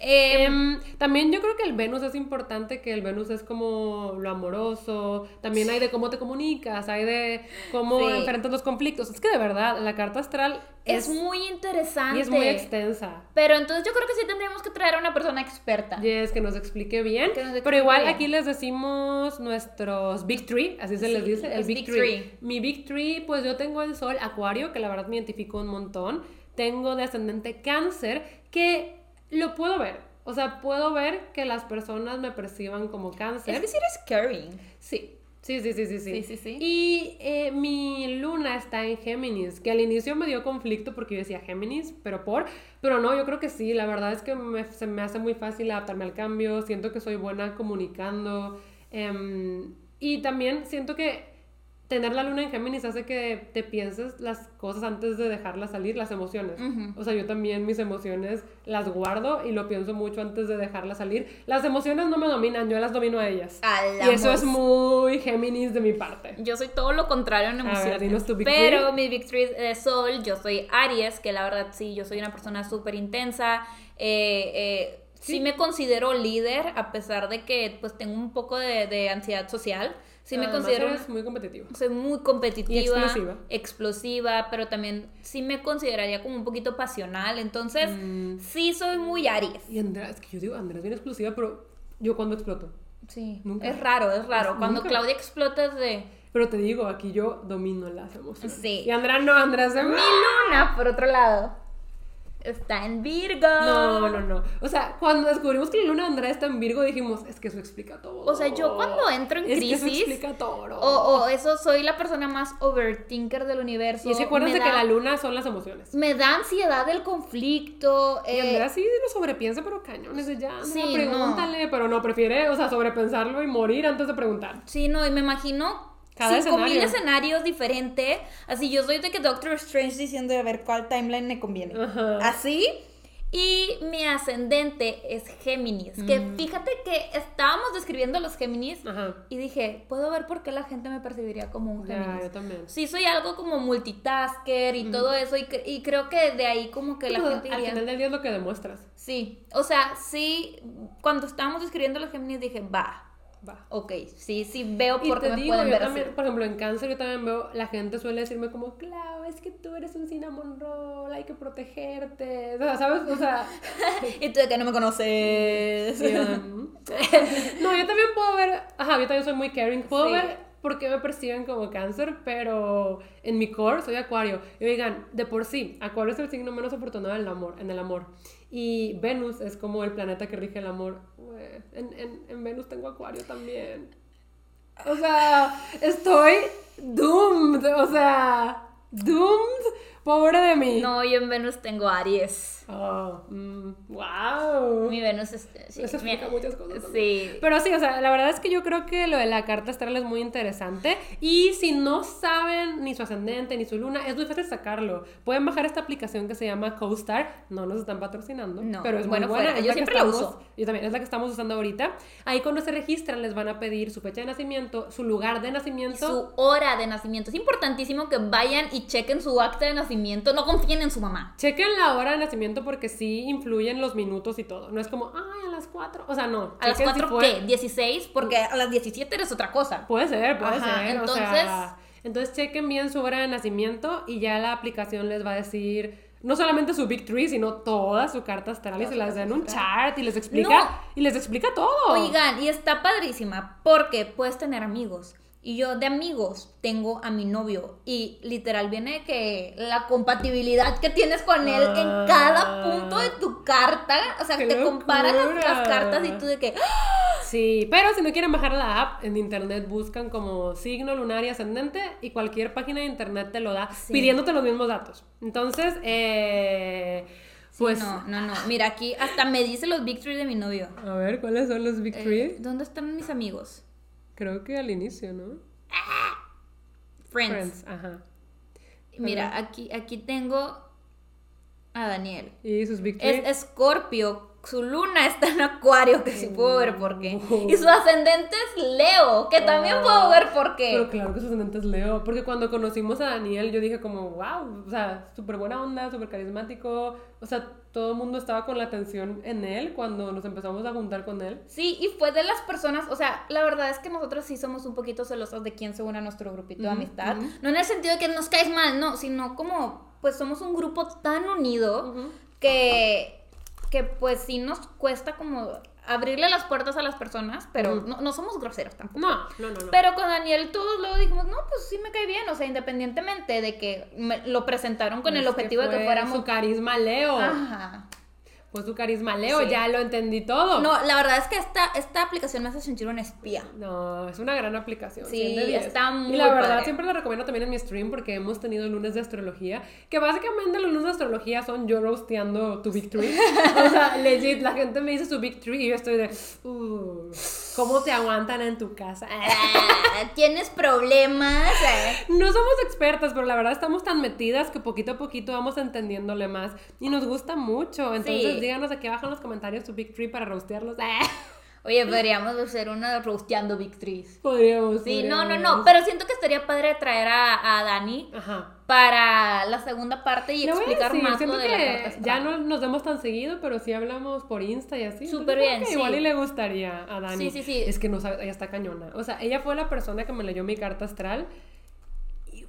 Eh, también yo creo que el Venus es importante, que el Venus es como lo amoroso, también hay de cómo te comunicas, hay de cómo Sí. enfrentas los conflictos. Es que de verdad, la carta astral es, es, muy interesante. y es muy extensa. Pero entonces yo creo que sí tendríamos que traer a una persona experta. Y es que nos explique bien. Que nos explique pero igual bien. aquí les decimos nuestros Big Three, así se les dice, el Big, Big Three. Three. Mi Big Three, pues yo tengo el Sol Acuario, que la verdad me identifico un montón. Tengo de ascendente Cáncer, que lo puedo ver. O sea, puedo ver que las personas me perciban como cáncer. Es caring. Sí. Sí, sí, sí, sí, sí. Sí, sí, sí. Y eh, mi luna está en Géminis, que al inicio me dio conflicto porque yo decía Géminis, pero por, pero no, yo creo que sí, la verdad es que me- se me hace muy fácil adaptarme al cambio, siento que soy buena comunicando em, y también siento que tener la luna en Géminis hace que te pienses las cosas antes de dejarlas salir, las emociones. Ujú. O sea, yo también mis emociones las guardo y lo pienso mucho antes de dejarlas salir. Las emociones no me dominan, yo las domino a ellas. Y eso es muy Géminis de mi parte. Yo soy todo lo contrario en ver, emociones. Big pero mi Three de Sol, yo soy Aries, que la verdad sí, yo soy una persona súper intensa. eh, eh, sí. Sí. me considero líder, a pesar de que pues tengo un poco de, de ansiedad social. Sí me considero eres muy competitivo. soy muy competitiva, Y explosiva. explosiva, pero también sí me consideraría como un poquito pasional. Entonces, Mm. sí soy muy Aries. Y Andrea, es que yo digo, Andrea es bien explosiva, pero yo cuando exploto. Sí, Nunca. es raro, es raro. Es- Cuando nunca. Claudia explota es de... Pero te digo, aquí yo domino las emociones. Sí. Y Andrea no, Andrea se Mi luna, por otro lado, está en Virgo. No, no, no. O sea, cuando descubrimos que la luna de Andrea está en Virgo, dijimos, es que eso explica todo. O sea, yo cuando entro en es que eso crisis, explica todo. O, o eso, soy la persona más overthinker del universo. y es que acuérdense me que la luna son las emociones. Me da ansiedad el conflicto. Y eh, Andrea sí lo sobrepiensa, pero cañones de ya. Sí, Sí, pregúntale, pero no, prefiere, o sea, sobrepensarlo y morir antes de preguntar. Sí, no, y me imagino Cada cinco mil escenario. escenarios diferentes. Así yo soy de que Doctor Strange diciendo a ver cuál timeline me conviene. Ajá. Así. Y mi ascendente es Géminis. Que Mm. fíjate que estábamos describiendo los Géminis Ajá. y dije, puedo ver por qué la gente me percibiría como un Ya, Géminis. yo también. Sí, soy algo como multitasker y todo eso. Y, cre- y creo que de ahí como que la Pero gente al diría. final del día es lo que demuestras. Sí. O sea, sí. Cuando estábamos describiendo los Géminis dije, va. Va. Ok, sí, sí veo por qué me digo, pueden yo ver también, así. por ejemplo, en cáncer yo también veo, la gente suele decirme como, Clau, es que tú eres un cinnamon roll, hay que protegerte, o sea, ¿sabes? O sea, Y tú de que no me conoces. no, yo también puedo ver, ajá, yo también soy muy caring, puedo Sí. ver por qué me perciben como cáncer, pero en mi core soy acuario. Y oigan, de por sí, acuario es el signo menos afortunado en el amor, en el amor. Y Venus es como el planeta que rige el amor. En, en, en Venus tengo acuario también. O sea, estoy doomed, o sea, doomed, pobre de mí. No, yo en Venus tengo Aries. Oh, mm, wow. Mi Venus es. sí, Eso mi- explica muchas cosas. también. Sí. Pero sí, o sea, la verdad es que yo creo que lo de la carta astral es muy interesante. Y si no saben ni su ascendente ni su luna, es muy fácil sacarlo. Pueden bajar esta aplicación que se llama CoStar. No nos están patrocinando. No, pero es bueno, muy buena. fuera. Yo siempre la uso. Yo también, es la que estamos usando ahorita. Ahí cuando se registran les van a pedir su fecha de nacimiento, su lugar de nacimiento. Su hora de nacimiento. Es importantísimo que vayan y chequen su acta de nacimiento. No confíen en su mamá. Chequen la hora de nacimiento porque sí influyen los minutos y todo. No es como, ay, a las 4. O sea, no. ¿A las chequen si 4 fue- qué? ¿16? Porque a las 17 eres otra cosa. Puede ser, puede Ajá, ser. entonces- o sea, entonces chequen bien su hora de nacimiento y ya la aplicación les va a decir no solamente su Big Tree, sino toda su carta astral y se las da en un chart y les explica No. y les explica todo. Oigan, y está padrísima porque puedes tener amigos. Y yo de amigos tengo a mi novio. Y literal viene que la compatibilidad que tienes con él en Ah. cada punto de tu carta. O sea, ¡Qué te comparan las, cartas y tú de que. ¡ah! Sí, pero si no quieren bajar la app, en internet buscan como signo lunar y ascendente y cualquier página de internet te lo da Sí. pidiéndote los mismos datos. Entonces, eh, pues... no, no, no. Mira, aquí hasta me dice los Big Three de mi novio. A ver, ¿cuáles son los Big Eh? ¿Dónde están mis amigos? Creo que al inicio, ¿no? Friends. Friends, ajá. Mira, aquí, aquí tengo a Daniel. Y sus Tree. Es Scorpio, su luna está en Acuario, que sí puedo ver por qué. Y su ascendente es Leo, que también puedo ver por qué. Pero claro que su ascendente es Leo, porque cuando conocimos a Daniel yo dije como, wow, o sea, súper buena onda, súper carismático, o sea, todo el mundo estaba con la atención en él cuando nos empezamos a juntar con él. Sí, y fue de las personas, o sea, la verdad es que nosotros sí somos un poquito celosos de quién se une a nuestro grupito de amistad. No en el sentido de que nos caes mal, no, sino como, pues somos un grupo tan unido que, que pues sí nos cuesta como abrirle las puertas a las personas, pero no, no somos groseros tampoco. No, no, no, no. Pero con Daniel todos luego dijimos, no, pues sí me cae bien, o sea, independientemente de que me- lo presentaron con Es el objetivo de que fuéramos... Su carisma Leo. Ajá. Fue su carisma Leo, Sí. ya lo entendí todo. No, la verdad es que esta, esta aplicación me hace sentir una espía. No, es una gran aplicación. Sí, 100 de 10. está muy Y la verdad, padre. siempre la recomiendo también en mi stream porque hemos tenido lunes de astrología. Que básicamente los lunes de astrología son yo rosteando tu victory. o sea, legit, la gente me dice su victory y yo estoy de. Uh, ¿Cómo te aguantan en tu casa? Ah, ¿Tienes problemas? Eh. No somos expertas, pero la verdad estamos tan metidas que poquito a poquito vamos entendiéndole más. Y nos gusta mucho. Entonces, Sí. Díganos aquí abajo en los comentarios su victory para rostearlos. Oye, podríamos hacer una rosteando Victories. podríamos. Sí, no, no, podríamos. no, pero siento que estaría padre traer a, a Dani Ajá. para la segunda parte y Le voy a explicar más lo de la que carta astral. ya no nos vemos tan seguido, pero sí hablamos por Insta y así. Súper bien, sí. Igual y le gustaría a Dani. Sí, sí, sí. Es que no sabe, ella está cañona. O sea, ella fue la persona que me leyó mi carta astral. Y,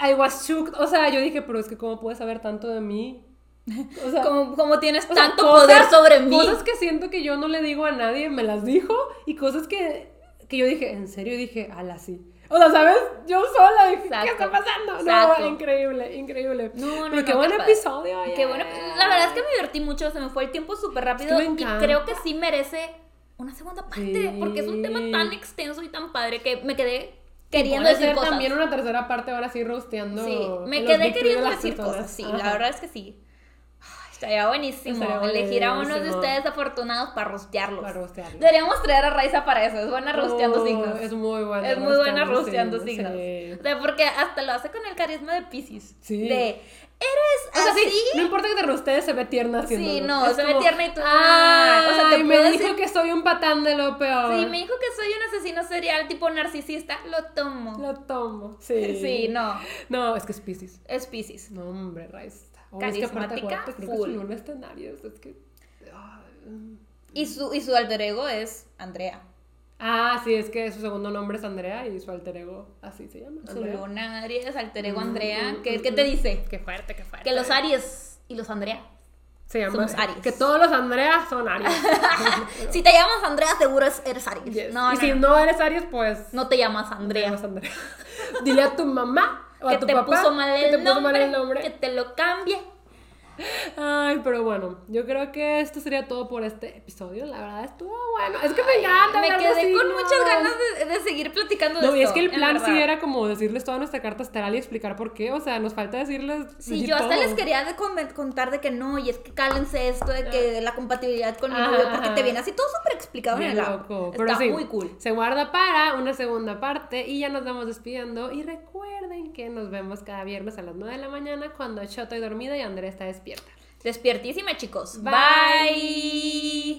I was shocked. O sea, yo dije, pero es que cómo puedes saber tanto de mí. O sea, tienes o sea, tanto cosas- poder sobre mí. Cosas que siento que yo no le digo a nadie, me las dijo. Y cosas que, que yo dije, en serio, dije, ala, sí. O sea, ¿sabes? Yo sola dije, ¿qué Exacto. está pasando? Exacto. No, increíble, increíble. No, no, Pero qué no, buen qué episodio. Qué bueno. La verdad es que me divertí mucho, se me fue el tiempo súper rápido me y encanta. creo que sí merece una segunda parte Sí. porque es un tema tan extenso y tan padre que me quedé Y queriendo decir ser cosas. también una tercera parte ahora sí rosteando. Sí, me quedé queriendo decir personas. cosas, sí, Ajá. la verdad es que sí. Estaría buenísimo Estaría elegir a unos de ustedes afortunados para rostearlos. Para rostearlos. Deberíamos traer a Raiza para eso, es buena rosteando Oh, signos. Es muy buena. Es muy buena rosteando signos. Sí. O sea, porque hasta lo hace con el carisma de Pisces. Sí. De, eres O sea, así. sí, no importa que te rostees, se ve tierna haciéndolo. Sí, no, Es se ve tierna y tú, ah, o sea, te "Ay, me dijo decir- que soy un patán de lo peor. Sí, me dijo que soy un asesino serial tipo narcisista, lo tomo. Lo tomo. Sí. Sí, no, No, es que es Pisces. es Pisces. No, hombre, Raiza. Oh, es que Carismática, creo que full. Aries, es que... Y su, y su alter ego es Andrea. Ah, sí, es que su segundo nombre es Andrea y su alter ego así se llama. Su Andrea. luna Aries, alter ego Mm, Andrea. mm, ¿Qué, mm, qué te mm. dice? Qué fuerte, qué fuerte. Que los Aries y los Andrea. se llama, somos Aries. Que todos los Andreas son Aries. Si te llamas Andrea, seguro es- eres Aries. Yes. No, y no, si no. no eres Aries, pues... No te llamas te Andrea. llamas Andrea. Dile a tu mamá Que a tu te papá puso mal que el, te puso nombre, mal el nombre. Que te lo cambie. Ay, pero bueno, yo creo que esto sería todo por este episodio. La verdad estuvo bueno. Es que me encanta. Me de quedé con signos. muchas ganas de, de seguir platicando de No, y es esto, que el plan sí era como decirles toda nuestra carta astral y explicar por qué. O sea, nos falta decirles. Sí, yo hasta todo. les quería de con- contar de que no, y es que cálense esto de que de la compatibilidad con mi novio, porque te viene así todo súper explicado en el loco. Está Pero sí, muy cool. Se guarda para una segunda parte y ya nos vamos despidiendo. Y recuerden que nos vemos cada viernes a las 9 de la mañana cuando yo estoy dormida y Andrea está despierta. Despiertísima, chicos. Bye. Bye.